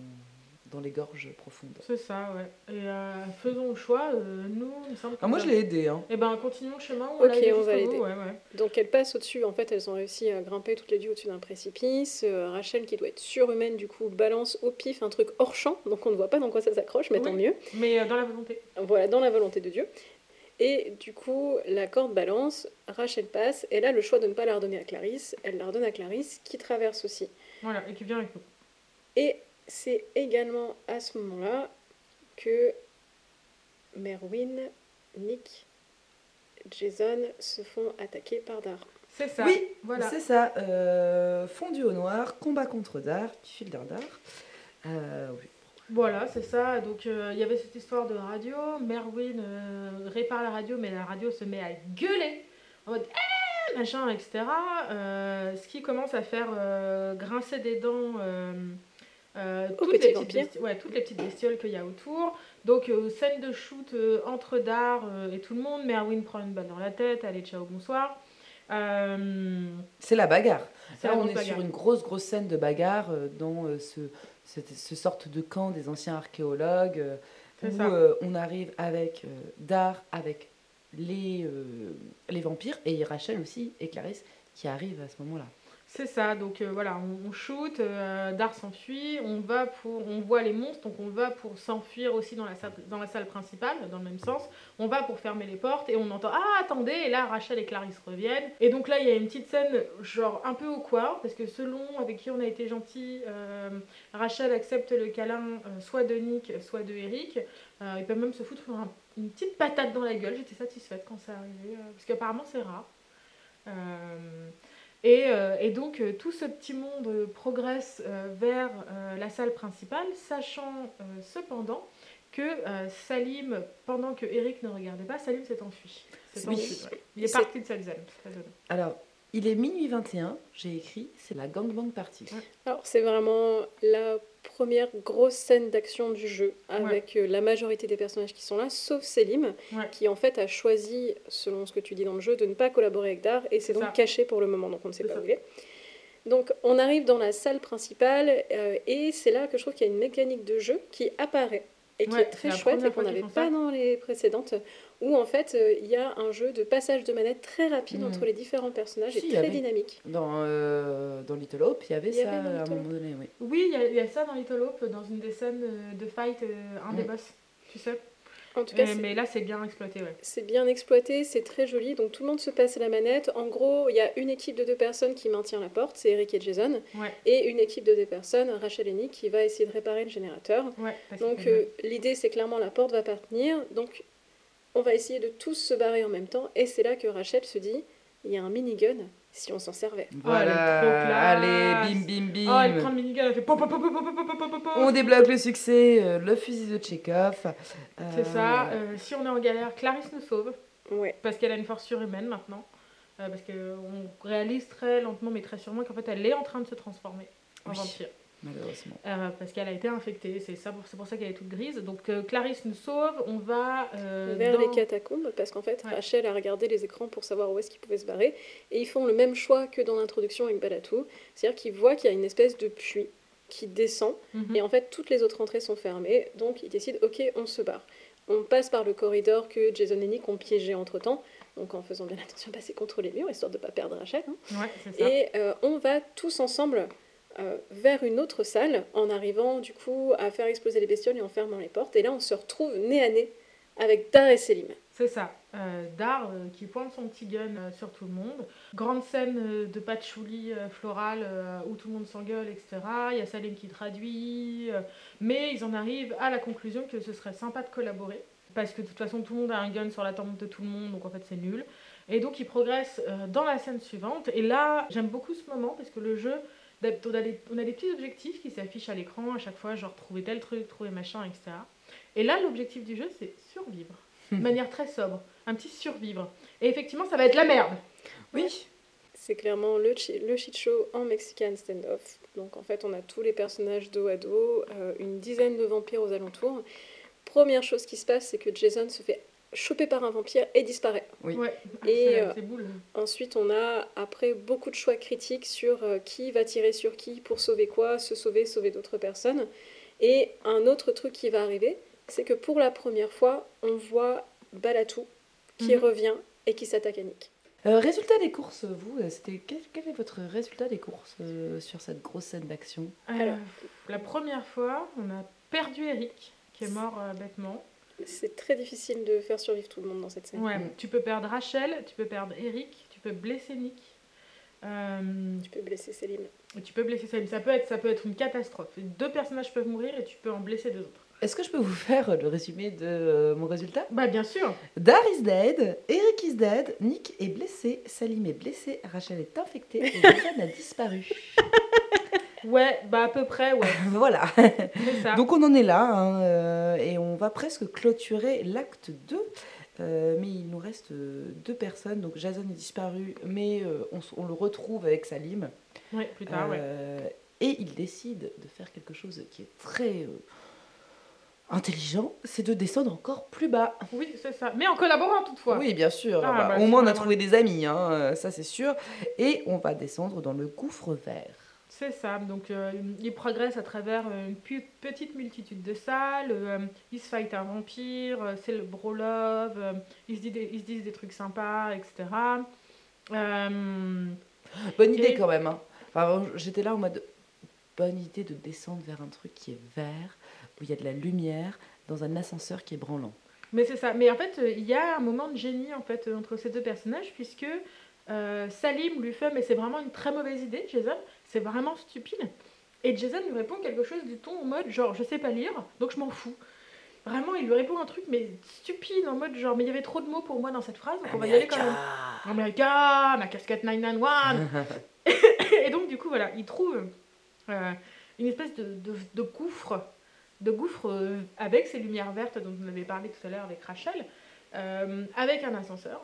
dans les gorges profondes. C'est ça, ouais. Et euh, faisons le choix. euh, nous, il me semble que Ah, moi je l'ai aidé, hein. Eh ben, continuons le chemin. On Ok, on va l'aider. bout, ouais, ouais. Donc elles passent au-dessus, en fait elles ont réussi à grimper toutes les deux au-dessus d'un précipice. Euh, Rachel qui doit être surhumaine du coup balance au pif un truc hors champ, donc on ne voit pas dans quoi ça s'accroche, mais tant mieux. Mais euh, dans la volonté. Voilà, dans la volonté de Dieu. Et du coup la corde balance, Rachel passe, elle a le choix de ne pas la redonner à Clarisse, elle la redonne à Clarisse qui traverse aussi. Voilà, et qui vient avec nous. Et c'est également à ce moment-là que Merwin, Nick, Jason se font attaquer par Dar. C'est ça. Oui, voilà. c'est ça. euh, fondu au noir, combat contre Dar, qui file Dardar. Euh, oui. Voilà, c'est ça. Donc, euh, il y avait cette histoire de radio. Merwin euh, répare la radio, mais la radio se met à gueuler en mode Eh machin, etc. Euh, ce qui commence à faire euh, grincer des dents euh, Au toutes, les petit petites vampire. besti- ouais, toutes les petites bestioles qu'il y a autour. Donc, euh, scène de shoot euh, entre Dar euh, et tout le monde. Merwin prend une balle dans la tête. Allez, ciao, bonsoir. Euh, C'est la bagarre. c'est Là, la on est bagarre. sur une grosse, grosse scène de bagarre euh, dans euh, ce, cette, ce sorte de camp des anciens archéologues euh, où euh, on arrive avec euh, Dar, avec les, euh, les vampires et Rachel aussi et Clarisse qui arrivent à ce moment-là. C'est ça, donc euh, voilà, on, shoot, euh, Dar s'enfuit, on va pour, on voit les monstres, donc on va pour s'enfuir aussi dans la, salle, dans la salle principale, dans le même sens. On va pour fermer les portes et on entend ah attendez, et là Rachel et Clarisse reviennent. Et donc là il y a une petite scène genre un peu awkward parce que selon avec qui on a été gentil, euh, Rachel accepte le câlin soit de Nick, soit de Eric. Ils peuvent même se foutre un- une petite patate dans la gueule. J'étais satisfaite quand ça arrivait parce qu'apparemment c'est rare. Euh, et, euh, et donc euh, tout ce petit monde euh, progresse euh, vers euh, la salle principale, sachant euh, cependant que euh, Salim, pendant que Eric ne regardait pas, Salim s'est enfui. S'est Oui. enfui, ouais. Il est parti de cette zone. Alors, il est minuit 21, j'ai écrit, c'est la gangbang party. Ouais. Alors c'est vraiment la première grosse scène d'action du jeu, avec euh, la majorité des personnages qui sont là, sauf Selim, Ouais. qui en fait a choisi, selon ce que tu dis dans le jeu, de ne pas collaborer avec Dar, et c'est donc ça. caché pour le moment, donc on ne sait pas ça. où il est. Donc on arrive dans la salle principale, euh, et c'est là que je trouve qu'il y a une mécanique de jeu qui apparaît, et qui Ouais, est très chouette, et qu'on n'avait ça. pas dans les précédentes, où en fait euh, il y a un jeu de passage de manette très rapide entre les différents personnages, Si, et très avait- dynamique. Dans, euh, dans Little Hope, il y avait y ça avait à un moment donné, oui. Oui, il y, a- il y a ça dans Little Hope, dans une des scènes euh, de fight, euh, un des Mm. boss, tu sais. En tout cas, c'est- mais là, c'est bien exploité, ouais. C'est bien exploité, c'est très joli, donc tout le monde se passe la manette. En gros, il y a une équipe de deux personnes qui maintient la porte, c'est Eric et Jason, Ouais, et une équipe de deux personnes, Rachel et Nick, qui va essayer de réparer le générateur. ouais. Donc euh, l'idée, c'est clairement la porte va pas tenir, donc on va essayer de tous se barrer en même temps, et c'est là que Rachel se dit, il y a un minigun, si on s'en servait. Voilà, oh, allez, bim bim bim. Oh, elle prend le minigun, elle fait pop, pop, pop, pop, pop, pop, pop, pop. On débloque le succès, euh, le fusil de Tchekhov. Euh... C'est ça, euh, si on est en galère, Clarisse nous sauve. Ouais. Parce qu'elle a une force surhumaine maintenant. Euh, parce qu'on réalise très lentement mais très sûrement qu'en fait elle est en train de se transformer en oui. vampire. Malheureusement. Euh, parce qu'elle a été infectée. C'est ça pour, c'est pour ça qu'elle est toute grise. Donc, euh, Clarisse nous sauve. On va. euh, vers dans- les catacombes, parce qu'en fait, Ouais. Rachel a regardé les écrans pour savoir où est-ce qu'ils pouvaient se barrer, et ils font le même choix que dans l'introduction avec Balatou, c'est-à-dire qu'ils voient qu'il y a une espèce de puits qui descend, Mhm. et en fait, toutes les autres entrées sont fermées, donc ils décident, ok, on se barre. On passe par le corridor que Jason et Nick ont piégé entre-temps, donc en faisant bien attention à passer contre les murs, histoire de ne pas perdre Rachel, hein. Ouais, c'est ça. et euh, on va tous ensemble euh, vers une autre salle, en arrivant du coup à faire exploser les bestioles et en fermant les portes, et là on se retrouve nez à nez avec Dar et Selim. C'est ça. Euh, Dar euh, qui pointe son petit gun sur tout le monde. Grande scène de patchouli floral où tout le monde s'engueule, etc. Il y a Salim qui traduit. mais ils en arrivent à la conclusion que ce serait sympa de collaborer. Parce que de toute façon, tout le monde a un gun sur la tempe de tout le monde, donc en fait, c'est nul. Et donc, ils progressent dans la scène suivante. Et là, j'aime beaucoup ce moment parce que le jeu, on a, des, on a des petits objectifs qui s'affichent à l'écran à chaque fois, genre trouver tel truc, trouver machin, etc. Et là, l'objectif du jeu, c'est survivre. De manière très sobre. Un petit survivre. Et effectivement, ça va être la merde. Oui. C'est clairement le, chi- le shit show en Mexican standoff. Donc en fait, on a tous les personnages dos à dos, euh, une dizaine de vampires aux alentours. Première chose qui se passe, c'est que Jason se fait choper par un vampire et disparaît. Oui. Ouais. Et, c'est euh. Ensuite, on a après beaucoup de choix critiques sur euh, qui va tirer sur qui pour sauver quoi, se sauver, sauver d'autres personnes. Et un autre truc qui va arriver, c'est que pour la première fois, on voit Balatou qui Mhm. revient et qui s'attaque à Nick. Euh, résultat des courses, vous, c'était quel, quel est votre résultat des courses euh, sur cette grosse scène d'action? Euh, la première fois, on a perdu Eric, qui est mort euh, bêtement. C'est très difficile de faire survivre tout le monde dans cette scène. Ouais, Mm. tu peux perdre Rachel, tu peux perdre Eric, tu peux blesser Nick. Euh, Tu peux blesser Selim. tu peux blesser Salim. Ça peut être, ça peut être une catastrophe. Deux personnages peuvent mourir et tu peux en blesser deux autres. Est-ce que je peux vous faire le résumé de euh, mon résultat? Bah bien sûr. Dar is dead, Eric is dead, Nick est blessé, Salim est blessé, Rachel est infectée et Jason a disparu. Ouais, bah à peu près, ouais. voilà. Ça. Donc on en est là hein, euh, et on va presque clôturer l'acte 2. euh, mais il nous reste euh, deux personnes. Donc Jason est disparu, mais euh, on, le retrouve avec Salim. Ouais, plus tard, ouais. Et il décide de faire quelque chose qui est très intelligent, c'est de descendre encore plus bas. Oui, c'est ça. Mais en collaborant toutefois. Oui, bien sûr. Ah, Bah, bah, au moins, on a trouvé des amis, hein, ça c'est sûr. Et on va descendre dans le gouffre vert. C'est ça. Donc, euh, il progresse à travers euh, une petite multitude de salles. euh, il se fight un vampire, euh, c'est le bro love. euh, ils, se disent des, ils se disent des trucs sympas, etc. Bonne idée Et- quand même. hein. Enfin, J'étais là en mode bonne idée de descendre vers un truc qui est vert, où il y a de la lumière, dans un ascenseur qui est branlant. mais c'est ça. Mais en fait, il y a un moment de génie en fait entre ces deux personnages, puisque Salim lui fait, mais c'est vraiment une très mauvaise idée, Jason. C'est vraiment stupide. Et Jason lui répond quelque chose du ton en mode genre, je sais pas lire, donc je m'en fous. Vraiment, il lui répond un truc, mais stupide, en mode genre, mais il y avait trop de mots pour moi dans cette phrase, donc on va y aller quand même. America, ma casquette 991. Et donc, du coup, voilà, il trouve euh, une espèce de, de, de gouffre, de gouffre euh, avec ces lumières vertes dont on avait parlé tout à l'heure avec Rachel, euh, avec un ascenseur.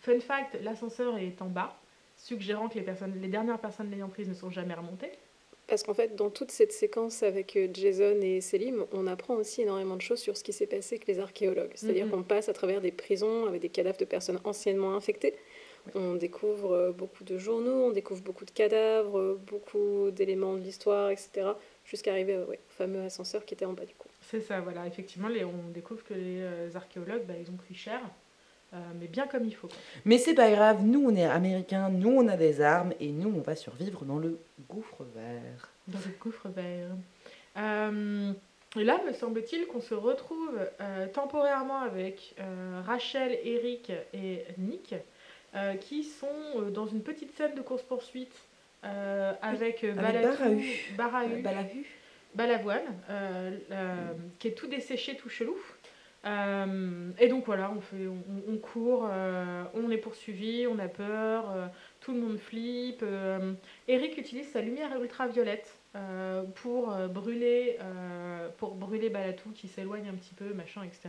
Fun fact, l'ascenseur est en bas, suggérant que les, personnes, les dernières personnes l'ayant prise ne sont jamais remontées. Parce qu'en fait, dans toute cette séquence avec euh, Jason et Selim, on apprend aussi énormément de choses sur ce qui s'est passé avec les archéologues. C'est-à-dire qu'on passe à travers des prisons avec des cadavres de personnes anciennement infectées. On découvre euh, beaucoup de journaux, on découvre beaucoup de cadavres, euh, beaucoup d'éléments de l'histoire, etc. Jusqu'à arriver ouais, au fameux ascenseur qui était en bas du coup. C'est ça, voilà, effectivement, les, on découvre que les archéologues, bah, ils ont pris cher, euh, mais bien comme il faut. quoi. Mais c'est pas grave, nous on est américains, nous on a des armes et nous on va survivre dans le gouffre vert. Dans le gouffre vert. Euh, et là, me semble-t-il qu'on se retrouve euh, temporairement avec Rachel, Eric et Nick, qui sont dans une petite scène de course-poursuite avec, avec Balatou- Barahu. Barahu, la vue. Balavoine, qui est tout desséché, tout chelou. Euh, et donc voilà, on, fait, on, court, euh, on est poursuivi, on a peur, euh, tout le monde flippe. Eric utilise sa lumière ultraviolette pour brûler, pour brûler Balatou qui s'éloigne un petit peu, machin, etc.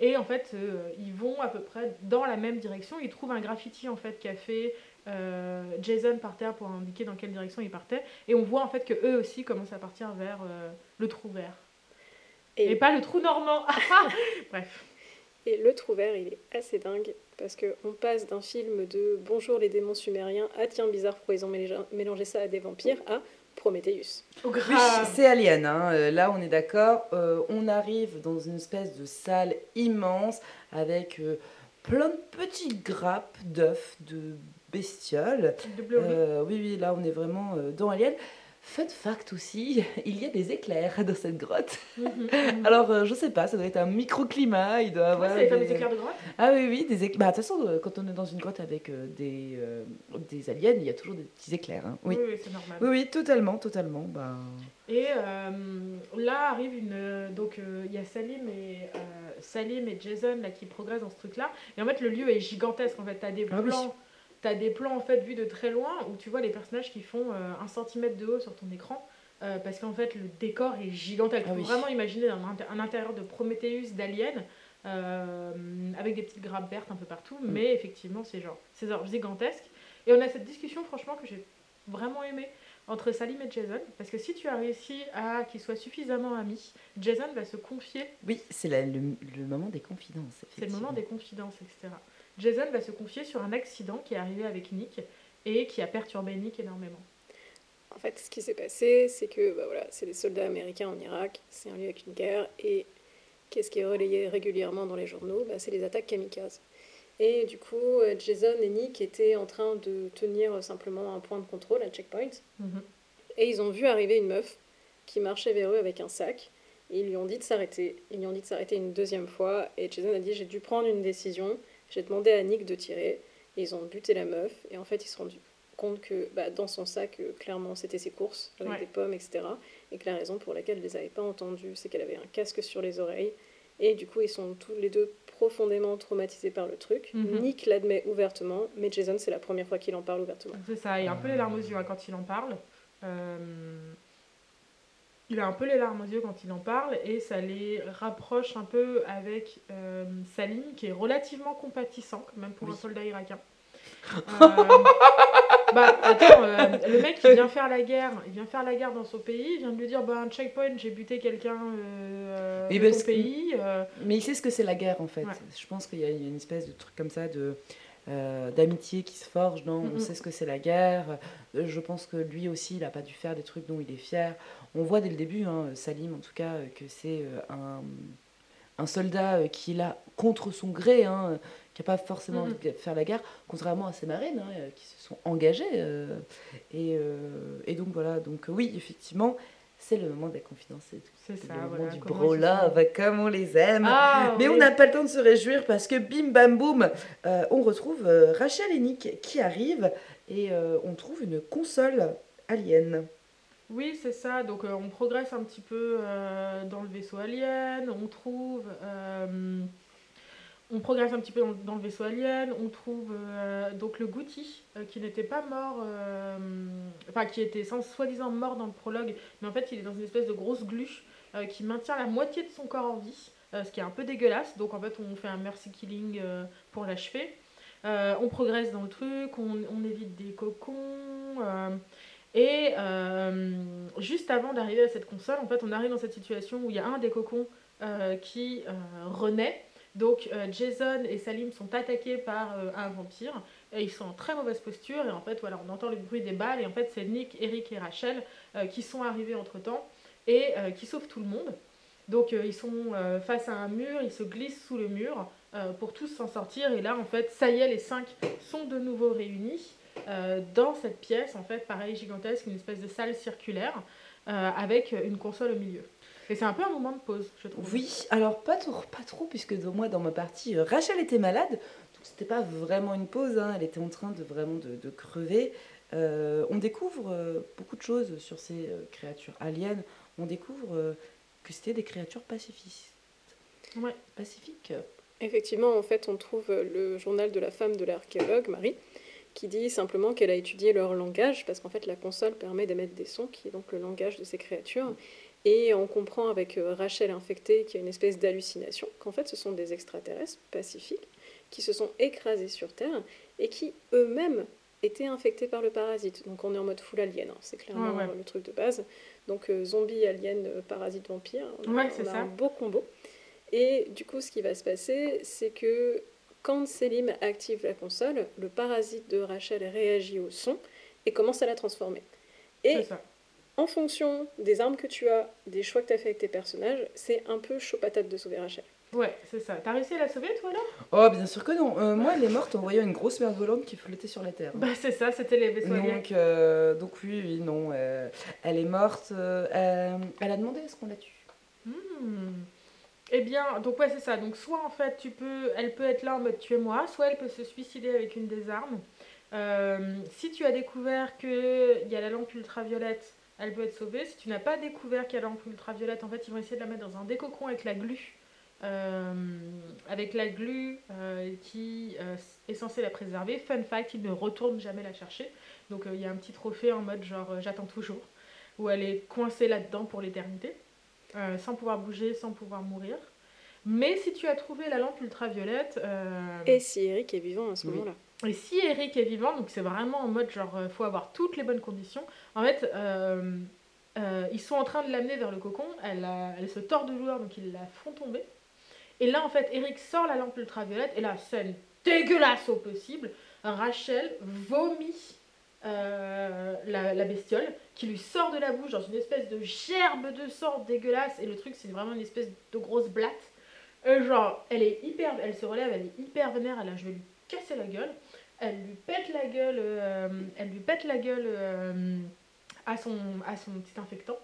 Et en fait, ils vont à peu près dans la même direction. Ils trouvent un graffiti en fait qu'a fait Jason par terre pour indiquer dans quelle direction il partait. Et on voit en fait que eux aussi commencent à partir vers le trou vert. Et, Et, pas le trou normand. Bref. et le trou vert, il est assez dingue parce qu'on passe d'un film de Bonjour les démons sumériens à Tiens bizarre pourquoi ils ont mélangé, ça à des vampires à Prometheus. Grave. c'est Alien, hein. Euh, là on est d'accord. Euh, on arrive dans une espèce de salle immense avec euh, plein de petites grappes d'œufs de bestioles. De bleu. Euh, oui, oui, là on est vraiment euh, dans Alien. Fun fact aussi, il y a des éclairs dans cette grotte. Mhm, mhm. Alors euh, je sais pas, ça doit être un microclimat, il doit avoir. c'est les fameux des- éclairs de grotte. Ah oui, oui, des éclairs. Bah, de toute façon, euh, quand on est dans une grotte avec euh, des, euh, des aliens, il y a toujours des petits éclairs. hein. Oui. Oui, oui, c'est normal. Oui, oui, totalement, totalement. Bah... Et là arrive une. Donc il y a Salim et, Salim et Jason là, qui progressent dans ce truc-là. Et en fait, le lieu est gigantesque. En fait, tu as des Ah oui. T'as des plans en fait vus de très loin où tu vois les personnages qui font euh, un centimètre de haut sur ton écran. euh, parce qu'en fait, le décor est gigantesque. Ah oui. vraiment imaginer un, un intérieur de Prometheus, d'Alien, euh, avec des petites grappes vertes un peu partout, Mm. mais effectivement, c'est genre, c'est gigantesque. Et on a cette discussion, franchement, que j'ai vraiment aimée entre Salim et Jason, parce que si tu as réussi à qu'ils soient suffisamment amis, Jason va se confier Oui, c'est le, le moment des confidences. c'est le moment des confidences, etc. Jason va se confier sur un accident qui est arrivé avec Nick et qui a perturbé Nick énormément. En fait, ce qui s'est passé, c'est que bah voilà, c'est des soldats américains en Irak, c'est un lieu avec une guerre, et qu'est-ce qui est relayé régulièrement dans les journaux? Bah, C'est les attaques kamikazes. Et du coup, euh, Jason et Nick étaient en train de tenir simplement un point de contrôle, un checkpoint, Mhm. et ils ont vu arriver une meuf qui marchait vers eux avec un sac. Et ils lui ont dit de s'arrêter. Ils lui ont dit de s'arrêter une deuxième fois. Et Jason a dit J'ai dû prendre une décision. J'ai demandé à Nick de tirer. Et ils ont buté la meuf. Et en fait, ils se sont rendus compte que bah, dans son sac, euh, clairement, c'était ses courses avec Ouais. des pommes, etc. Et que la raison pour laquelle elle ne les avait pas entendues, c'est qu'elle avait un casque sur les oreilles. Et du coup, ils sont tous les deux profondément traumatisés par le truc. Mhm. Nick l'admet ouvertement, mais Jason, c'est la première fois qu'il en parle ouvertement. C'est ça, il a un peu les larmes aux yeux hein, quand il en parle. Euh, il a un peu les larmes aux yeux quand il en parle et ça les rapproche un peu avec euh, Salim qui est relativement compatissant quand même pour Oui. un soldat irakien. Euh, bah attends, euh, le mec il vient faire la guerre, il vient faire la guerre dans son pays, il vient de lui dire bah un checkpoint j'ai buté quelqu'un euh, Oui, de que- pays. euh, Mais il sait ce que c'est la guerre en fait. Ouais. Je pense qu'il y a il y a une espèce de truc comme ça de euh, d'amitié qui se forge dans on sait ce que c'est la guerre. Euh, Je pense que lui aussi il n'a pas dû faire des trucs dont il est fier. On voit dès le début, hein, Salim en tout cas, euh, que c'est euh, un, un soldat euh, qui est là contre son gré, hein, qui n'a pas forcément Mhm. envie de faire la guerre, contrairement à ses marines hein, qui se sont engagées. euh, et, euh, et donc voilà, donc oui, effectivement, c'est le moment des confidences. C'est ça, le moment du bro-love, comme on les aime. Ah, Mais on n'a pas le temps de se réjouir parce que bim bam boum, euh, on retrouve Rachel et Nick qui arrivent et on trouve une console alien. Oui, c'est ça. Donc on progresse un petit peu dans le vaisseau alien. On trouve, on progresse un petit peu dans, le vaisseau alien. On trouve euh, donc le Gouti euh, qui n'était pas mort, euh, enfin qui était sans soi-disant mort dans le prologue, mais en fait il est dans une espèce de grosse gluche qui maintient la moitié de son corps en vie, ce qui est un peu dégueulasse. Donc en fait on fait un mercy killing pour l'achever. On progresse dans le truc, on évite des cocons. Et euh, juste avant d'arriver à cette console, en fait, on arrive dans cette situation où il y a un des cocons euh, qui euh, renaît. Donc Jason et Salim sont attaqués par un vampire. Et ils sont en très mauvaise posture. Et en fait voilà on entend le bruit des balles. Et en fait c'est Nick, Eric et Rachel qui sont arrivés entre temps et qui sauvent tout le monde. Donc ils sont face à un mur, ils se glissent sous le mur pour tous s'en sortir. Et là en fait ça y est les cinq sont de nouveau réunis euh, dans cette pièce, en fait, pareil, gigantesque, une espèce de salle circulaire euh, avec une console au milieu. Et c'est un peu un moment de pause, je trouve. Oui, alors pas trop, pas trop puisque de- moi dans ma partie, euh, Rachel était malade, donc c'était pas vraiment une pause, hein, elle était en train de vraiment de, de crever. Euh, on découvre euh, beaucoup de choses sur ces euh, créatures aliens. On découvre euh, que c'était des créatures pacifistes. Ouais. Pacifiques. Effectivement, en fait, on trouve le journal de la femme de l'archéologue, Marie, qui dit simplement qu'elle a étudié leur langage, parce qu'en fait, la console permet d'émettre des sons, qui est donc le langage de ces créatures. Et on comprend avec euh, Rachel infectée qu'il y a une espèce d'hallucination, qu'en fait, ce sont des extraterrestres pacifiques qui se sont écrasés sur Terre et qui eux-mêmes étaient infectés par le parasite. Donc on est en mode full alien, hein, c'est clairement Ouais, ouais. le truc de base. Donc euh, zombie, alien, euh, parasite, vampire, on Ouais, on a ça. un beau combo. Et du coup, ce qui va se passer, c'est que quand Selim active la console, le parasite de Rachel réagit au son et commence à la transformer. C'est Et ça. en fonction des armes que tu as, des choix que tu as fait avec tes personnages, c'est un peu chaud patate de sauver Rachel. Ouais, c'est ça. T'as réussi à la sauver, toi, là Oh, bien sûr que non. Euh, moi, elle est morte en voyant une grosse merde volante qui flottait sur la Terre. Bah, c'est ça, c'était les vaisseaux. Donc, euh, donc oui, oui, non. euh, elle est morte. euh, euh, elle a demandé est-ce qu'on la tue. Hmm. Eh bien, donc ouais, c'est ça. Donc soit en fait, tu peux, elle peut être là en mode tuez-moi, soit elle peut se suicider avec une des armes. Euh, si tu as découvert qu'il y a la lampe ultraviolette, elle peut être sauvée. Si tu n'as pas découvert qu'il y a la lampe ultraviolette, en fait, ils vont essayer de la mettre dans un décocon avec la glu. Euh, avec la glu euh, qui euh, est censée la préserver. Fun fact, ils ne retournent jamais la chercher. Donc il y a un petit trophée en mode genre j'attends toujours. où elle est coincée là-dedans pour l'éternité, euh, sans pouvoir bouger, sans pouvoir mourir. Mais si tu as trouvé la lampe ultraviolette... euh, Et si Eric est vivant à ce Oui. moment-là et si Eric est vivant, donc c'est vraiment en mode genre, euh, faut avoir toutes les bonnes conditions. En fait, euh, euh, ils sont en train de l'amener vers le cocon. Elle, a- elle se tord de douleur, donc ils la font tomber. Et là, en fait, Eric sort la lampe ultraviolette. Et là, scène dégueulasse au possible. Rachel vomit euh, la, la bestiole qui lui sort de la bouche dans une espèce de gerbe de sang dégueulasse. Et le truc, c'est vraiment une espèce de grosse blatte. Euh, genre, elle est hyper, elle se relève, elle est hyper vénère. Elle a, je vais lui casser la gueule. Elle lui pète la gueule, euh, elle lui pète la gueule à, son, à petit infectant.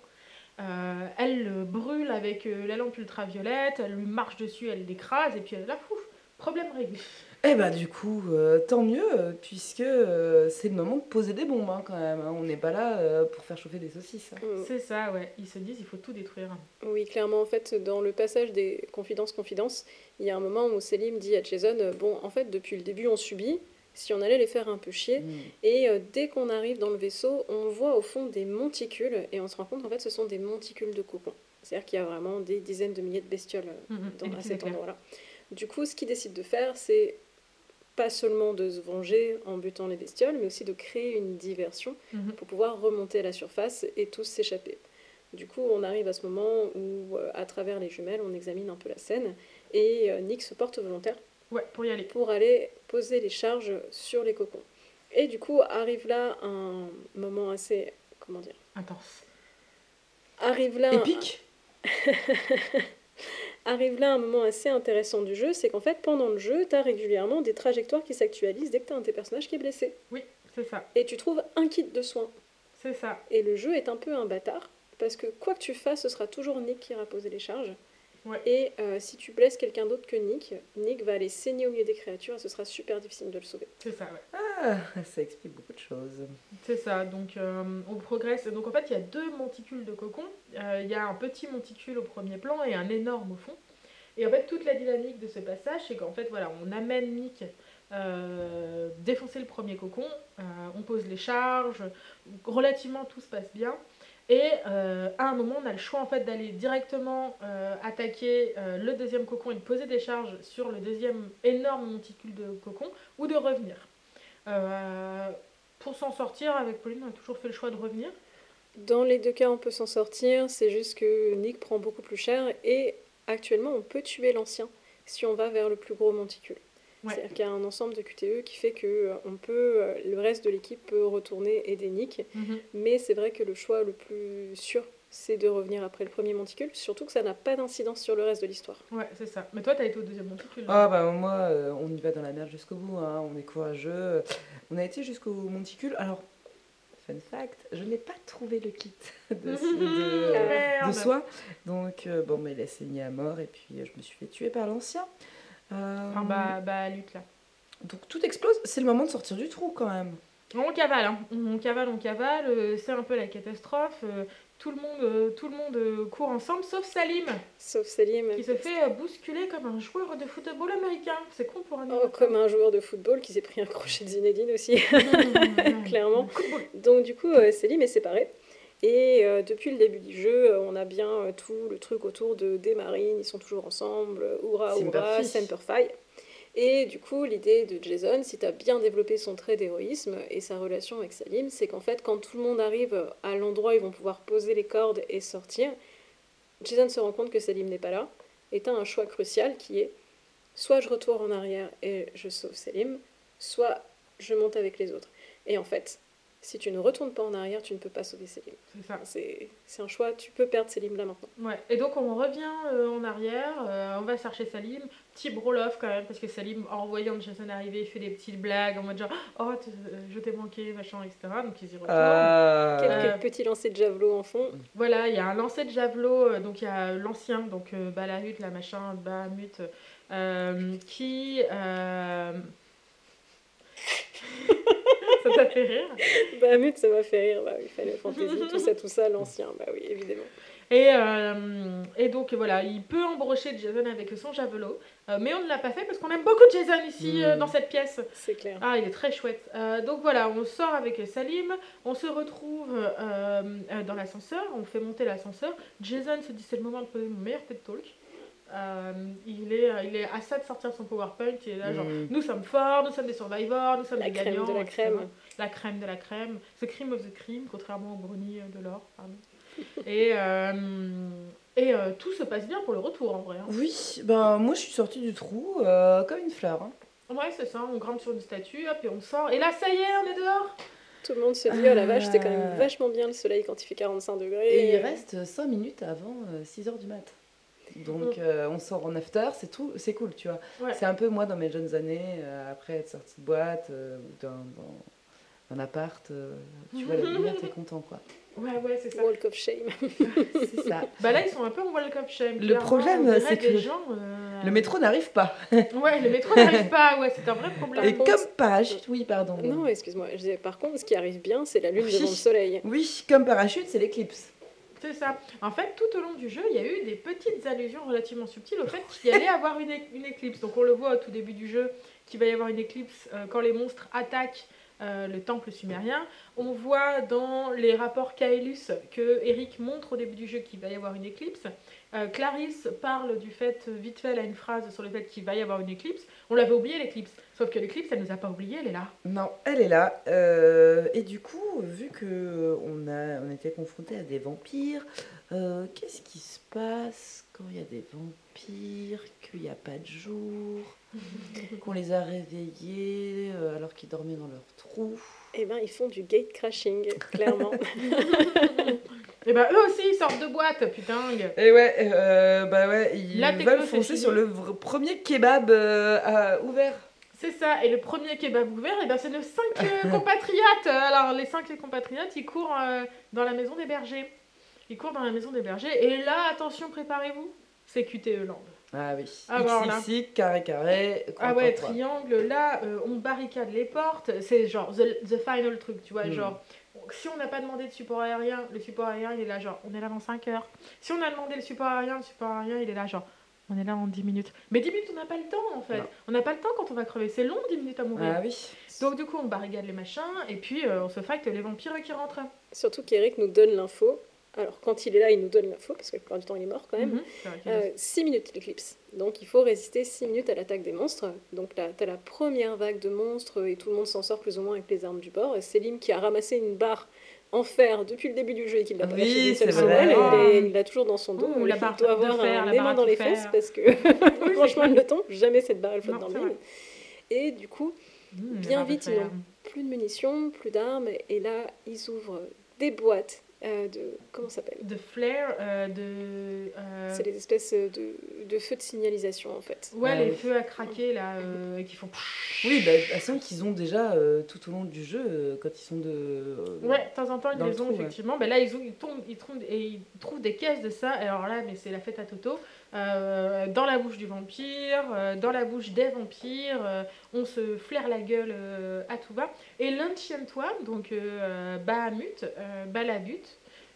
Elle le brûle avec la lampe ultraviolette, elle lui marche dessus, elle l'écrase, et puis elle là, fouf, problème réglé. Eh bah du coup, euh, tant mieux, euh, puisque euh, c'est le moment de poser des bombes hein, quand même. hein. On n'est pas là euh, pour faire chauffer des saucisses. hein. Mm. C'est ça, ouais. Ils se disent, il faut tout détruire. Oui, clairement, en fait, dans le passage des confidences-confidences, il y a un moment où Selim dit à Jason euh, Bon, en fait, depuis le début, on subit, si on allait les faire un peu chier. Mm. Et euh, dès qu'on arrive dans le vaisseau, on voit au fond des monticules, et on se rend compte qu'en fait, ce sont des monticules de cocon. C'est-à-dire qu'il y a vraiment des dizaines de milliers de bestioles euh, Mhm, dans, et à puis cet endroit-là. Du coup, ce qu'ils décident de faire, c'est pas seulement de se venger en butant les bestioles, mais aussi de créer une diversion Mhm. pour pouvoir remonter à la surface et tous s'échapper. Du coup, on arrive à ce moment où, euh, à travers les jumelles, on examine un peu la scène et euh, Nick se porte volontaire Ouais, pour y aller. pour aller poser les charges sur les cocons. Et du coup, arrive là un moment assez. Comment dire? Intense. Arrive là, Épique? arrive là un moment assez intéressant du jeu, c'est qu'en fait, pendant le jeu, tu as régulièrement des trajectoires qui s'actualisent dès que tu as un de tes personnages qui est blessé. Oui, c'est ça. Et tu trouves un kit de soins. C'est ça. Et le jeu est un peu un bâtard, parce que quoi que tu fasses, ce sera toujours Nick qui ira poser les charges. Ouais. Et euh, si tu blesses quelqu'un d'autre que Nick, Nick va aller saigner au milieu des créatures et ce sera super difficile de le sauver. C'est ça, ouais. Ah, ça explique beaucoup de choses. C'est ça, donc euh, on progresse. Donc en fait, il y a deux monticules de cocon. Euh, Il y a un petit monticule au premier plan et un énorme au fond. Et en fait, toute la dynamique de ce passage, c'est qu'en fait, voilà, on amène Nick euh, défoncer le premier cocon, euh, on pose les charges, relativement tout se passe bien. Et euh, à un moment, on a le choix en fait d'aller directement euh, attaquer euh, le deuxième cocon et de poser des charges sur le deuxième énorme monticule de cocon, ou de revenir. Pour s'en sortir, avec Pauline, on a toujours fait le choix de revenir. Dans les deux cas, on peut s'en sortir, c'est juste que Nick prend beaucoup plus cher et actuellement, on peut tuer l'ancien si on va vers le plus gros monticule. Ouais. C'est-à-dire qu'il y a un ensemble de QTE qui fait que euh, on peut, euh, le reste de l'équipe peut retourner aider Nick, mais c'est vrai que le choix le plus sûr, c'est de revenir après le premier monticule, surtout que ça n'a pas d'incidence sur le reste de l'histoire. Ouais, c'est ça. Mais toi, t'as été au deuxième monticule. Ah bah moi, euh, on y va dans la merde jusqu'au bout, hein, on est courageux. On a été jusqu'au monticule. Alors, fun fact, je n'ai pas trouvé le kit de, de, soie. Donc, euh, bon, mais il a saigné à mort et puis euh, je me suis fait tuer par l'ancien. Euh, Ah bah, bah, lutte là. Donc tout explose, c'est le moment de sortir du trou quand même. On cavale, hein. on cavale, on cavale, euh, c'est un peu la catastrophe. euh, tout le monde, tout le monde court ensemble, sauf Salim, Sauf Salim, qui se fait bousculer comme un joueur de football américain. C'est con pour un oh, comme un joueur de football qui s'est pris un crochet de Zinedine aussi. Mmh, clairement. Donc du coup, Selim est séparé. Et euh, depuis le début du jeu, euh, on a bien euh, tout le truc autour de des marines, ils sont toujours ensemble, hurrah, hurrah, Fi. Semper Fi. Et du coup, l'idée de Jason, si tu as bien développé son trait d'héroïsme et sa relation avec Salim, c'est qu'en fait, quand tout le monde arrive à l'endroit où ils vont pouvoir poser les cordes et sortir, Jason se rend compte que Salim n'est pas là, et tu as un choix crucial qui est soit je retourne en arrière et je sauve Salim, soit je monte avec les autres. Et en fait, si tu ne retournes pas en arrière, tu ne peux pas sauver Selim. C'est ça. C'est c'est un choix, tu peux perdre Selim là maintenant. Ouais. Et donc on revient euh, en arrière, euh, on va chercher Salim, petit brolof quand même, parce que Salim, en voyant Jason arriver, il fait des petites blagues en mode genre Oh, t- euh, je t'ai manqué, machin, etc. Donc ils y retournent. Euh, Quelques Euh, petits lancers de javelot en fond. Voilà, il y a un lancer de javelot, euh, donc il y a l'ancien, donc euh, Balahut, la machin, Bahamut, euh, qui. ça t'a fait rire. Bahamut, ça m'a fait rire. Bah oui, Final Fantasy, tout ça, tout ça, l'ancien. Bah oui, évidemment. Et, euh, et donc voilà, il peut embrocher Jason avec son javelot, euh, mais on ne l'a pas fait parce qu'on aime beaucoup Jason ici euh, Mm. dans cette pièce. C'est clair. Ah, il est très chouette. Donc voilà, on sort avec Salim, on se retrouve dans l'ascenseur, on fait monter l'ascenseur. Jason se dit c'est le moment de poser mon meilleur TED Talk. Euh, il, est, il est à ça de sortir son PowerPoint, il est là genre Mm. nous sommes forts, nous sommes des survivors, nous sommes La des crème gagnants. de la etc. crème. La crème de la crème. The cream of the cream, contrairement au brownie euh, de l'or. pardon. Et, euh, et euh, tout se passe bien pour le retour en vrai. hein. Oui, ben moi je suis sortie du trou euh, comme une fleur. hein. Ouais, c'est ça, on grimpe sur une statue, hop, et on sort. Et là, ça y est, on est dehors Tout le monde se dit, oh la vache, c'était quand même Euh. vachement bien le soleil quand il fait 45 degrés. Et il reste 5 minutes avant 6h du mat. Donc Mm. euh, on sort en after, c'est tout, c'est cool, tu vois. Ouais. C'est un peu moi dans mes jeunes années, euh, après être sortie de boîte euh, ou d'un dans- d'un appart, euh, tu vois la lumière, t'es content quoi. Ouais, ouais, c'est ça. Walk of shame. C'est ça. Bah là, ils sont un peu en walk of shame. Le problème, c'est que gens, euh, Le métro n'arrive pas. Ouais, le métro n'arrive pas, ouais, c'est un vrai problème. Et contre- comme parachute, oui, pardon. Non, excuse-moi. je disais, Par contre, ce qui arrive bien, c'est la lune Oui. devant le soleil. Oui, comme parachute, c'est l'éclipse. C'est ça. En fait, tout au long du jeu, il y a eu des petites allusions relativement subtiles au fait qu'il y avoir une éclipse. Donc on le voit au tout début du jeu qu'il va y avoir une éclipse euh, quand les monstres attaquent euh, le temple sumérien. On voit dans les rapports Kaelus que Eric montre au début du jeu qu'il va y avoir une éclipse. Euh, Clarisse parle du fait, euh, vite fait, elle a une phrase sur le fait qu'il va y avoir une éclipse. On l'avait oublié l'éclipse. Sauf que l'éclipse, elle nous a pas oublié, elle est là. Non, elle est là. Euh, et du coup, vu que on a, on était confronté à des vampires, euh, qu'est-ce qui se passe quand il y a des vampires, qu'il n'y a pas de jour, qu'on les a réveillés euh, alors qu'ils dormaient dans leur trou? Eh ben, ils font du gate crashing, clairement. Et ben eux aussi, ils sortent de boîte, putain. Et ouais, euh, bah ouais, ils La veulent foncer sur le premier kebab euh, ouvert. C'est ça, et le premier kebab ouvert, et ben c'est nos cinq euh, compatriotes. Alors les cinq compatriotes, ils courent euh, dans la maison des bergers. Ils courent dans la maison des bergers, et là, attention, préparez-vous, c'est QTE Land. Ah oui. Ah, bah, voilà. XXX, carré carré. Ah ouais, triangle, là, euh, on barricade les portes, c'est genre the, the final truc, tu vois, Mm. genre, si on n'a pas demandé de support aérien, le support aérien, il est là, genre, on est là dans 5 heures. Si on a demandé le support aérien, le support aérien, il est là, genre, on est là en 10 minutes. Mais 10 minutes, on n'a pas le temps, en fait. Non. On n'a pas le temps quand on va crever, c'est long, 10 minutes à mourir. Ah oui. Donc du coup, on barricade les machins, et puis euh, on se fight les vampires qui rentrent. Surtout qu'Eric nous donne l'info. Alors, quand il est là, il nous donne l'info, parce que la plupart du temps, il est mort quand même. Qu'il y a 6 minutes l'éclipse. Donc il faut résister 6 minutes à l'attaque des monstres. Donc là, t'as la première vague de monstres et tout le monde s'en sort plus ou moins avec les armes du bord. Et Selim qui a ramassé une barre en fer depuis le début du jeu et qui l'a pas Oui, lâché seconde. Il Il l'a toujours dans son dos. Ouh, la il doit avoir fer, un aimant dans les fer. fesses parce que franchement, clair. le temps, jamais cette barre elle flotte Non, dans le vide. Et du coup, Mmh, bien vite, ils n'ont plus de munitions, plus d'armes. Et là, ils ouvrent des boîtes euh, de. Comment ça s'appelle? De flare, euh, de... euh, C'est des espèces de, de feux de signalisation en fait. Ouais, les oui. feux à craquer, là, euh, qui font... Oui, bah, de toute façon qu'ils ont déjà euh, tout au long du jeu, euh, quand ils sont de. euh, Ouais, de temps en temps, ils les ont, trou, ouais. effectivement. Ben là, ils, ont, ils, tombent, ils, trouvent, et ils trouvent des caisses de ça. Alors là, mais c'est la fête à Toto. Euh, dans la bouche du vampire, euh, dans la bouche des vampires, euh, on se flaire la gueule à tout va. Et l'Ancient One, donc Bahamut, Balabut,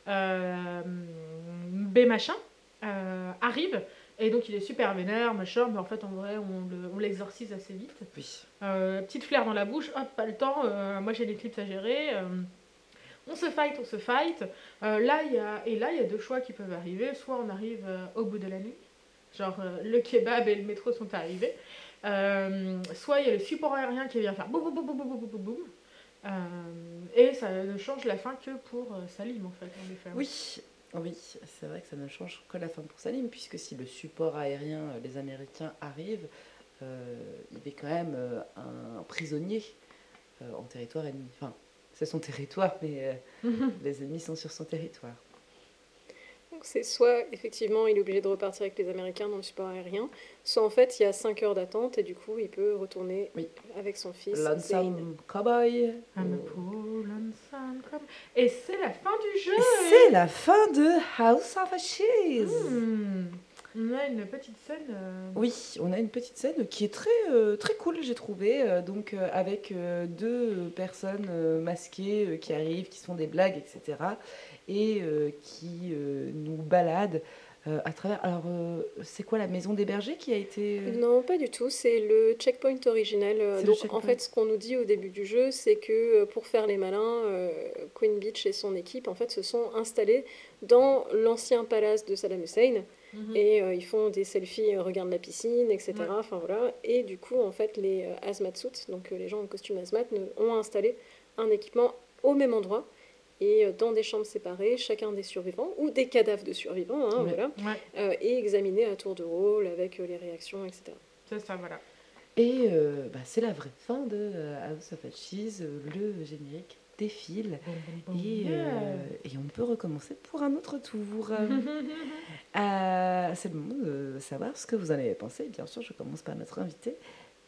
euh, B machin, euh, arrive. Et donc il est super vénère, machin, mais en fait en vrai on le- on l'exorcise assez vite. Oui. Euh, petite flair dans la bouche, hop, pas le temps, euh, moi j'ai l'éclipse à gérer. euh, on se fight, on se fight. Là, y a, et là, il y a deux choix qui peuvent arriver. Soit on arrive au bout de la nuit, genre euh, le kebab et le métro sont arrivés. Euh, soit il y a le support aérien qui vient faire boum boum boum boum boum boum boum. Euh, et ça ne change la fin que pour Salim en fait. Oui, oui, c'est vrai que ça ne change que la fin pour Salim puisque si le support aérien, les Américains arrivent, il est quand même un prisonnier en territoire ennemi. Enfin, c'est son territoire, mais les ennemis sont sur son territoire. Donc c'est soit effectivement il est obligé de repartir avec les Américains dans le support aérien, soit en fait il y a 5 heures d'attente et du coup il peut retourner Oui. avec son fils. Lonesome Cowboy. I'm a poor lonesome cowboy. Et c'est la fin du jeu. C'est la fin de House of Ashes. Hmm. On a une petite scène. euh, Oui, on a une petite scène qui est très, euh, très cool, j'ai trouvé. euh, donc, euh, avec euh, deux personnes euh, masquées euh, qui arrivent, qui se font des blagues, etc. Et euh, qui euh, nous baladent euh, à travers. Alors, euh, c'est quoi la maison des bergers qui a été. euh, Non, pas du tout. C'est le checkpoint le Donc, checkpoint. en fait, ce qu'on nous dit au début du jeu, c'est que pour faire les malins, Queen Beach et son équipe, en fait, se sont installés dans l'ancien palace de Saddam Hussein. mhm. Et ils font des selfies, regardent la piscine, etc. Ouais. Enfin voilà. Et du coup, en fait, les hazmat suits, donc les gens en costume hazmat, ont installé un équipement au même endroit et euh, dans des chambres séparées, chacun des survivants ou des cadavres de survivants, hein, Ouais. voilà, Ouais, euh, et examiné à tour de rôle avec euh, les réactions, etc. c'est ça, voilà. Et euh, bah, c'est la vraie fin de House of Ashes. euh, Le générique défile. Et, euh, et on peut recommencer pour un autre tour. Euh, c'est le moment de savoir ce que vous en avez pensé. Bien sûr, je commence par notre invitée,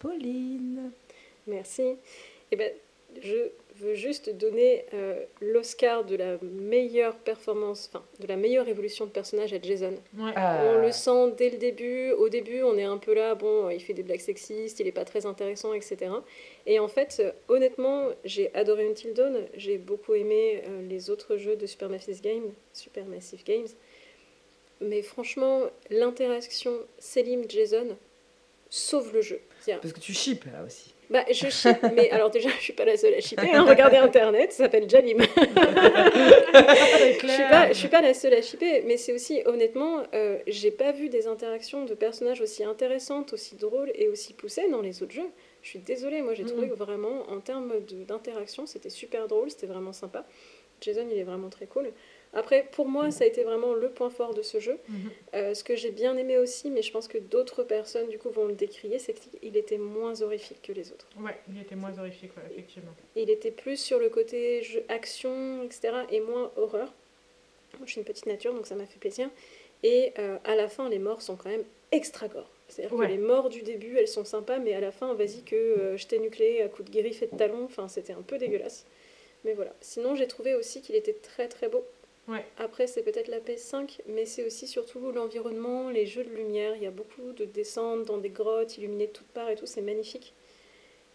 Pauline. Merci. Eh ben, je veux juste donner euh, l'Oscar de la meilleure performance, enfin, de la meilleure évolution de personnage à Jason. Ouais. Ah, On le sent dès le début. Au début, on est un peu là, bon, il fait des blagues sexistes, il est pas très intéressant, etc. Et en fait, euh, honnêtement, j'ai adoré Until Dawn. J'ai beaucoup aimé euh, les autres jeux de Supermassive Games, Supermassive Games. Mais franchement, l'interaction Selim-Jason sauve le jeu. Parce que tu chips là aussi. Bah, je ship, mais alors déjà, je suis pas la seule à shipper. hein. Regardez Internet, ça s'appelle Jalim. Je suis pas, je suis pas la seule à shipper, mais c'est aussi, honnêtement, euh, j'ai pas vu des interactions de personnages aussi intéressantes, aussi drôles et aussi poussées dans les autres jeux. Je suis désolée, moi j'ai trouvé que vraiment, en termes d'interaction, c'était super drôle, c'était vraiment sympa. Jason, il est vraiment très cool. Après, pour moi, ça a été vraiment le point fort de ce jeu. Mhm. Euh, ce que j'ai bien aimé aussi, mais je pense que d'autres personnes, du coup, vont le décrier, c'est qu'il était moins horrifique que les autres. Ouais, il était moins horrifique, ouais, effectivement. Il était plus sur le côté jeu, action, etc. et moins horreur. Moi, je suis une petite nature, donc ça m'a fait plaisir. Et euh, à la fin, les morts sont quand même extra gore. C'est-à-dire Ouais. que les morts du début, elles sont sympas, mais à la fin, vas-y que euh, je t'ai nucléé à coups de griffes et de talons. Enfin, c'était un peu dégueulasse. Mais voilà. Sinon, j'ai trouvé aussi qu'il était très très beau. Ouais. Après, c'est peut-être la PS5, mais c'est aussi surtout l'environnement, les jeux de lumière. Il y a beaucoup de descentes dans des grottes illuminées de toutes parts et tout, c'est magnifique.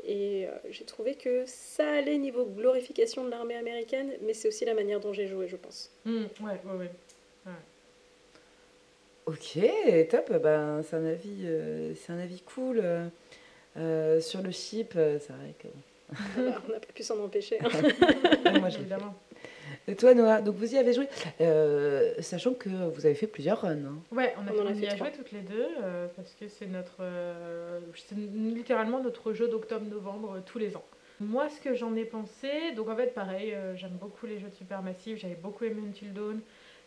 Et euh, j'ai trouvé que ça allait niveau glorification de l'armée américaine, mais c'est aussi la manière dont j'ai joué, je pense. Mhm, Ouais, ouais, ouais. Ok, top. Ben, c'est un avis, euh, c'est un avis cool. euh, sur le chip, c'est vrai que. Voilà, on n'a pas pu s'en empêcher. hein. Ouais, moi, je l'ai. Et toi, Noah, donc vous y avez joué, euh, sachant que vous avez fait plusieurs runs. hein. Ouais, on a, On a on y fait a joué toutes les deux euh, parce que c'est notre, euh, c'est littéralement notre jeu d'octobre-novembre euh, tous les ans. Moi, ce que j'en ai pensé, donc en fait, pareil, euh, j'aime beaucoup les jeux de Supermassive, j'avais beaucoup aimé Until Dawn,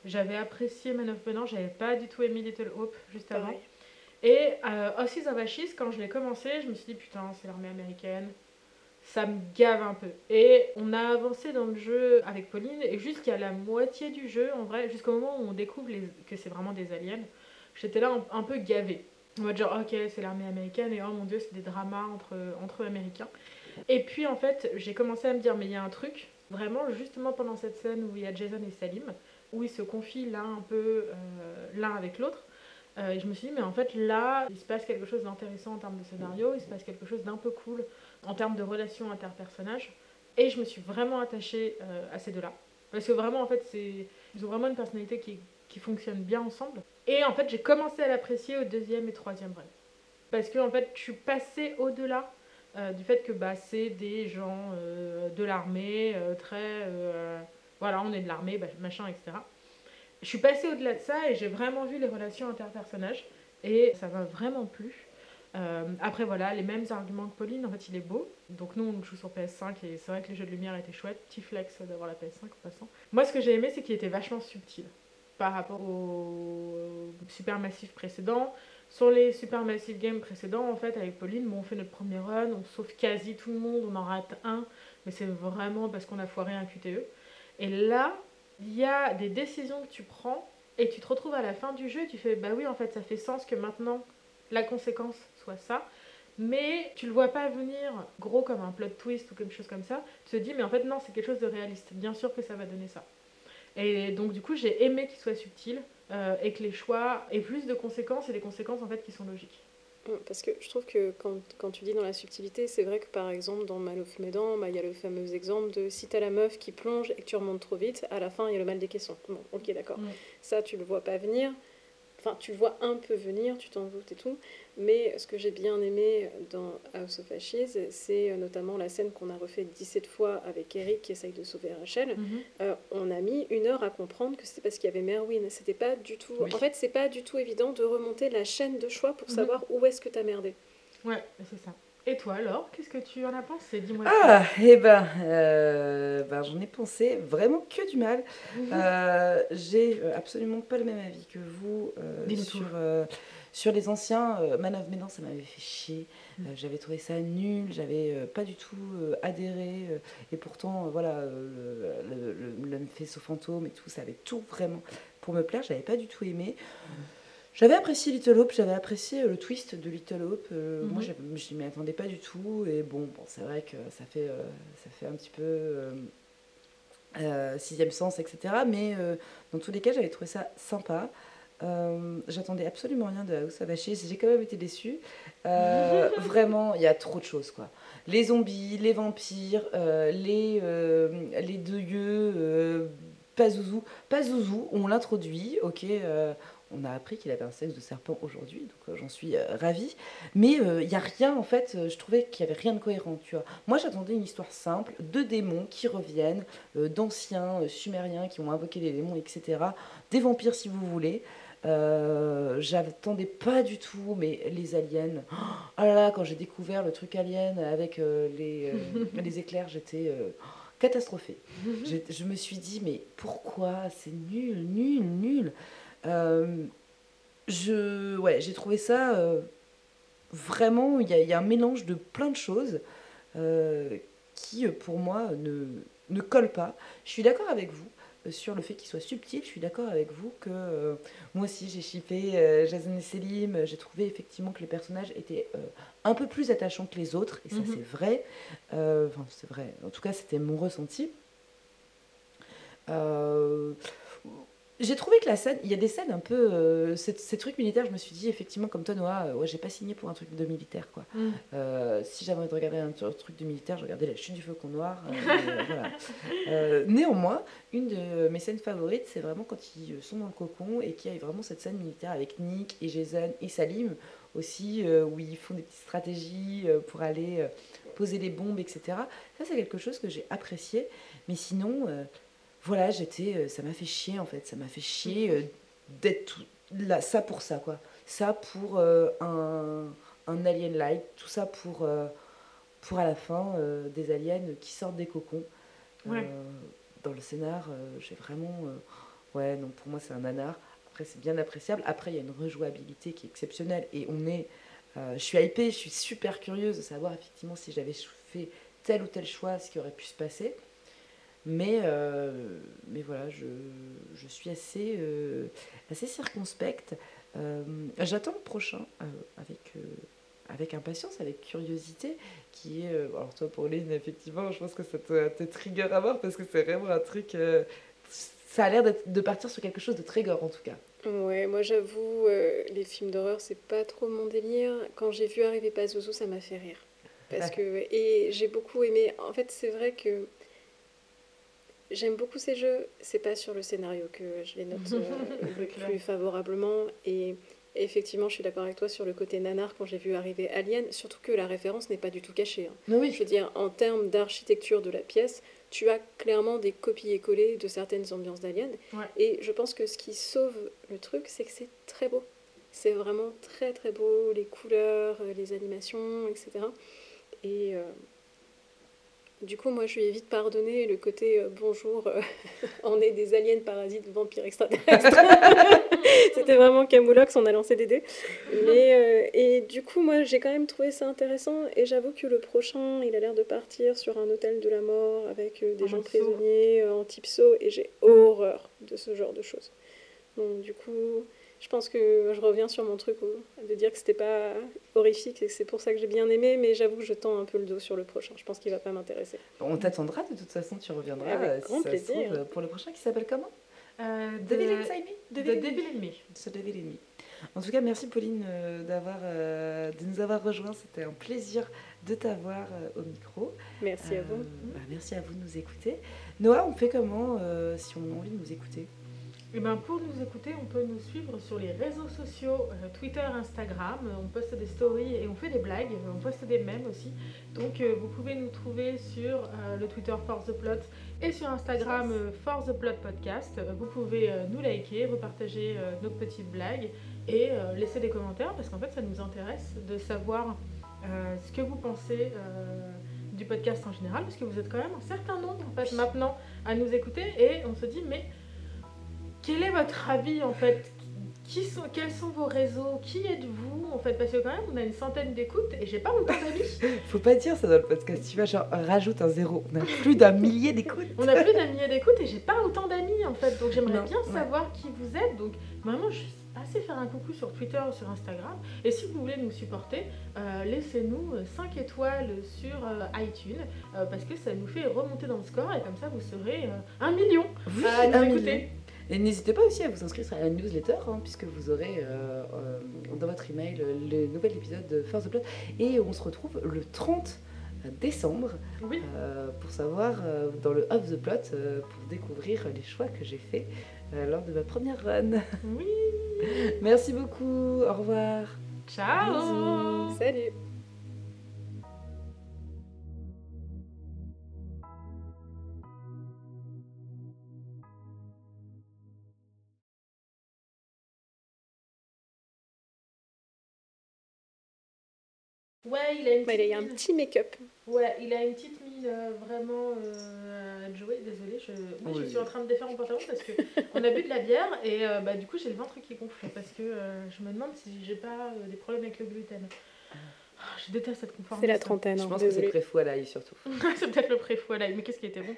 j'avais apprécié Man of j'avais pas du tout aimé Little Hope juste avant. Pareil. Et euh, Horses of Ashes, quand je l'ai commencé, je me suis dit putain, c'est l'armée américaine. Ça me gave un peu. Et on a avancé dans le jeu avec Pauline, et jusqu'à la moitié du jeu, en vrai, jusqu'au moment où on découvre que c'est vraiment des aliens, j'étais là un, peu gavée. En mode genre, ok, c'est l'armée américaine, et oh mon dieu, c'est des dramas entre, entre américains. Et puis en fait, j'ai commencé à me dire, mais il y a un truc, vraiment, justement pendant cette scène où il y a Jason et Salim, où ils se confient l'un un peu euh, l'un avec l'autre. Euh, et je me suis dit, mais en fait, là, il se passe quelque chose d'intéressant en termes de scénario, il se passe quelque chose d'un peu cool en termes de relations interpersonnages. Et je me suis vraiment attachée euh, à ces deux-là. Parce que vraiment, en fait, ils ont vraiment une personnalité qui, qui fonctionne bien ensemble. Et en fait, j'ai commencé à l'apprécier au deuxième et troisième run. Parce que, en fait, je suis passée au-delà euh, du fait que bah, c'est des gens euh, de l'armée, très. voilà, on est de l'armée, bah, machin, etc. Je suis passée au-delà de ça et j'ai vraiment vu les relations interpersonnages. Et ça m'a vraiment plu. Euh, après, voilà, les mêmes arguments que Pauline, en fait, il est beau. Donc, nous, on joue sur PS5 et c'est vrai que les jeux de lumière étaient chouettes. Petit flex d'avoir la PS5 en passant. Moi, ce que j'ai aimé, c'est qu'il était vachement subtil par rapport au Supermassive précédent. Sur les Supermassive Games précédents, en fait, avec Pauline, on fait notre premier run, on sauve quasi tout le monde, on en rate un, mais c'est vraiment parce qu'on a foiré un QTE. Et là, il y a des décisions que tu prends et tu te retrouves à la fin du jeu tu fais bah oui, en fait, ça fait sens que maintenant la conséquence soit ça. Mais tu le vois pas venir gros comme un plot twist ou quelque chose comme ça. Tu te dis, mais en fait, non, c'est quelque chose de réaliste. Bien sûr que ça va donner ça. Et donc, du coup, j'ai aimé qu'il soit subtil. euh, et que les choix aient plus de conséquences et des conséquences en fait qui sont logiques. Parce que je trouve que quand, quand tu dis dans la subtilité, c'est vrai que par exemple dans Mal of Medan, bah, il y a le fameux exemple de si t'as la meuf qui plonge et que tu remontes trop vite, à la fin il y a le mal des caissons. Bon, ok, d'accord. Ouais. Ça, tu le vois pas venir. Enfin, tu vois un peu venir, tu t'en doutes et tout. Mais ce que j'ai bien aimé dans House of Ashes, c'est notamment la scène qu'on a refait 17 fois avec Eric qui essaye de sauver Rachel. Mhm. Euh, on a mis une heure à comprendre que c'était parce qu'il y avait Merwin. C'était pas du tout. Oui. En fait, c'est pas du tout évident de remonter la chaîne de choix pour Mhm. savoir où est-ce que t'as merdé. Ouais, c'est ça. Et toi alors, qu'est-ce que tu en as pensé? Dis-moi. Ah, eh ben, euh, ben, j'en ai pensé vraiment que du mal. Mhm. Euh, J'ai euh, absolument pas le même avis que vous euh, sur, sur les anciens. Man of Medan, ça m'avait fait chier. Mhm. J'avais trouvé ça nul, j'avais pas du tout adhéré. et pourtant, voilà, le faisceau fantôme et tout, ça avait tout vraiment pour me plaire. J'avais pas du tout aimé. J'avais apprécié Little Hope, j'avais apprécié euh, le twist de Little Hope. euh, Mhm. Moi, je m'y attendais pas du tout. Et bon, bon c'est vrai que ça fait, euh, ça fait un petit peu euh, sixième sens, etc. Mais dans tous les cas, j'avais trouvé ça sympa. J'attendais absolument rien de House of. J'ai quand même été déçue. Vraiment, il y a trop de choses, quoi. Les zombies, les vampires, euh, les, euh, les deuilleux, euh, Pazuzu. Pazuzu, on l'introduit, ok. On a appris qu'il avait un sexe de serpent aujourd'hui, donc euh, j'en suis euh, ravie. Mais euh, il n'y a rien, en fait, je trouvais qu'il n'y avait rien de cohérent, tu vois. Moi, j'attendais une histoire simple, de démons qui reviennent, d'anciens sumériens qui ont invoqué les démons, etc. Des vampires, si vous voulez. Euh, J'attendais pas du tout, mais les aliens. Oh là là, quand j'ai découvert le truc alien avec euh, les, euh, les éclairs, j'étais catastrophée. Je me suis dit, mais pourquoi? C'est nul, nul, nul. Euh, je, ouais, j'ai trouvé ça euh, vraiment. Il y, a- il y a un mélange de plein de choses euh, qui, pour moi, ne, ne collent pas. Je suis d'accord avec vous sur le fait qu'il soit subtil. Je suis d'accord avec vous que euh, moi aussi j'ai chippé euh, Jason et Selim. J'ai trouvé effectivement que les personnages étaient euh, un peu plus attachants que les autres, et ça Mhm. c'est vrai. Enfin, c'est vrai. En tout cas, c'était mon ressenti. J'ai trouvé que la scène, il y a des scènes un peu, euh, ces, ces trucs militaires, je me suis dit effectivement comme toi Noah, euh, ouais j'ai pas signé pour un truc de militaire quoi. Mhm. Euh, si j'avais envie de regarder un tru- truc de militaire, je regardais la chute du faucon noir. euh, voilà. Néanmoins, une de mes scènes favorites, c'est vraiment quand ils sont dans le cocon et qu'il y a vraiment cette scène militaire avec Nick et Jason et Salim aussi, où ils font des petites stratégies pour aller poser les bombes, etc. Ça, c'est quelque chose que j'ai apprécié. Mais sinon, voilà, j'étais, euh, ça m'a fait chier en fait. Ça m'a fait chier euh, d'être tout- là, ça pour ça, quoi. Ça pour euh, un, un alien light, tout ça pour, euh, pour à la fin euh, des aliens qui sortent des cocons. Ouais. Dans le scénar, j'ai vraiment. ouais, non, pour moi, c'est un nanar. Après, c'est bien appréciable. Après, il y a une rejouabilité qui est exceptionnelle. Et on est. je suis hypée, je suis super curieuse de savoir effectivement si j'avais fait tel ou tel choix, ce qui aurait pu se passer. Mais, euh, mais voilà, je, je suis assez, euh, assez circonspecte. Euh, J'attends le prochain avec, avec impatience, avec curiosité, qui est... alors toi, Pauline, effectivement, je pense que ça te, te trigger à mort parce que c'est vraiment un truc... ça a l'air de partir sur quelque chose de très gore en tout cas. Ouais, moi j'avoue, euh, les films d'horreur, c'est pas trop mon délire. Quand j'ai vu arriver Pazuzu, ça m'a fait rire. Parce que, et j'ai beaucoup aimé. En fait, c'est vrai que j'aime beaucoup ces jeux. C'est pas sur le scénario que je les note euh, le clair. plus favorablement. Et effectivement, je suis d'accord avec toi sur le côté nanar quand j'ai vu arriver Alien. Surtout que la référence n'est pas du tout cachée. hein. Oui, Je veux dire, en termes d'architecture de la pièce, tu as clairement des copier-coller de certaines ambiances d'Alien. Ouais. Et je pense que ce qui sauve le truc, c'est que c'est très beau. C'est vraiment très très beau, les couleurs, euh, les animations, etc. Et euh, du coup, moi, je lui ai vite pardonné le côté euh, bonjour, euh, on est des aliens parasites, vampires extraterrestres. C'était vraiment Camoulox, on a lancé des dés. Mais, euh, et du coup, moi, j'ai quand même trouvé ça intéressant. Et j'avoue que le prochain, il a l'air de partir sur un hôtel de la mort avec des En gens saut. prisonniers, en type saut. Et j'ai horreur de ce genre de choses. Donc, du coup, je pense que je reviens sur mon truc euh, de dire que c'était pas horrifique et que c'est pour ça que j'ai bien aimé. Mais j'avoue que je tends un peu le dos sur le prochain. Je pense qu'il va pas m'intéresser. on t'attendra de toute façon, tu reviendras. Avec euh, si grand ça se plaisir. trouve, euh, pour le prochain qui s'appelle comment? Euh, Devil Me de Devil in Me. Devil. En tout cas, merci Pauline euh, d'avoir, euh, de nous avoir rejoints. C'était un plaisir de t'avoir euh, au micro. Merci à Euh, vous. bah, merci à vous de nous écouter. Noah, on fait comment euh, si on a envie de nous écouter? Et ben pour nous écouter, on peut nous suivre sur les réseaux sociaux, euh, Twitter, Instagram. On poste des stories et on fait des blagues. On poste des mèmes aussi. Donc euh, vous pouvez nous trouver sur euh, le Twitter Force the Plot et sur Instagram euh, For the Plot Podcast. Vous pouvez nous liker, repartager nos petites blagues et laisser des commentaires parce qu'en fait ça nous intéresse de savoir ce que vous pensez du podcast en général parce que vous êtes quand même un certain nombre en fait maintenant à nous écouter et on se dit mais quel est votre avis en fait? Qui sont, Quels sont vos réseaux? Qui êtes-vous en fait? Parce que quand même on a une centaine d'écoutes et j'ai pas autant d'amis. Faut pas dire ça dans le podcast. Tu vas genre rajoute un zéro. On a plus d'un millier d'écoutes. On a plus d'un millier d'écoutes et j'ai pas autant d'amis en fait. Donc j'aimerais bien ouais. savoir qui vous êtes. Donc vraiment je suis assez faire un coucou sur Twitter ou sur Instagram. Et si vous voulez nous supporter, euh, laissez-nous 5 étoiles sur euh, iTunes euh, parce que ça nous fait remonter dans le score et comme ça vous serez euh, un million Oui, à nous écouter. Et n'hésitez pas aussi à vous inscrire à la newsletter, hein, puisque vous aurez euh, euh, dans votre email le nouvel épisode de First the Plot. Et on se retrouve le 30 décembre Oui. euh, pour savoir, euh, dans le Off the Plot, euh, pour découvrir les choix que j'ai faits euh, lors de ma première run. Oui. Merci beaucoup, au revoir. Ciao. Bisous. Salut Ouais, il a une Bah, petite Il a un petit make-up. Ouais, il a une petite mine euh, vraiment euh, à jouer. Désolée, je... moi je suis en train de défaire mon pantalon parce que on a bu de la bière et euh, bah, du coup j'ai le ventre qui gonfle parce que euh, je me demande si j'ai pas euh, des problèmes avec le gluten. Ah, je déteste cette conformité. C'est la trentaine. Je hein, pense que c'est désolée. préfou à l'ail surtout. c'est peut-être le pré-fou à l'ail, mais qu'est-ce qui était bon?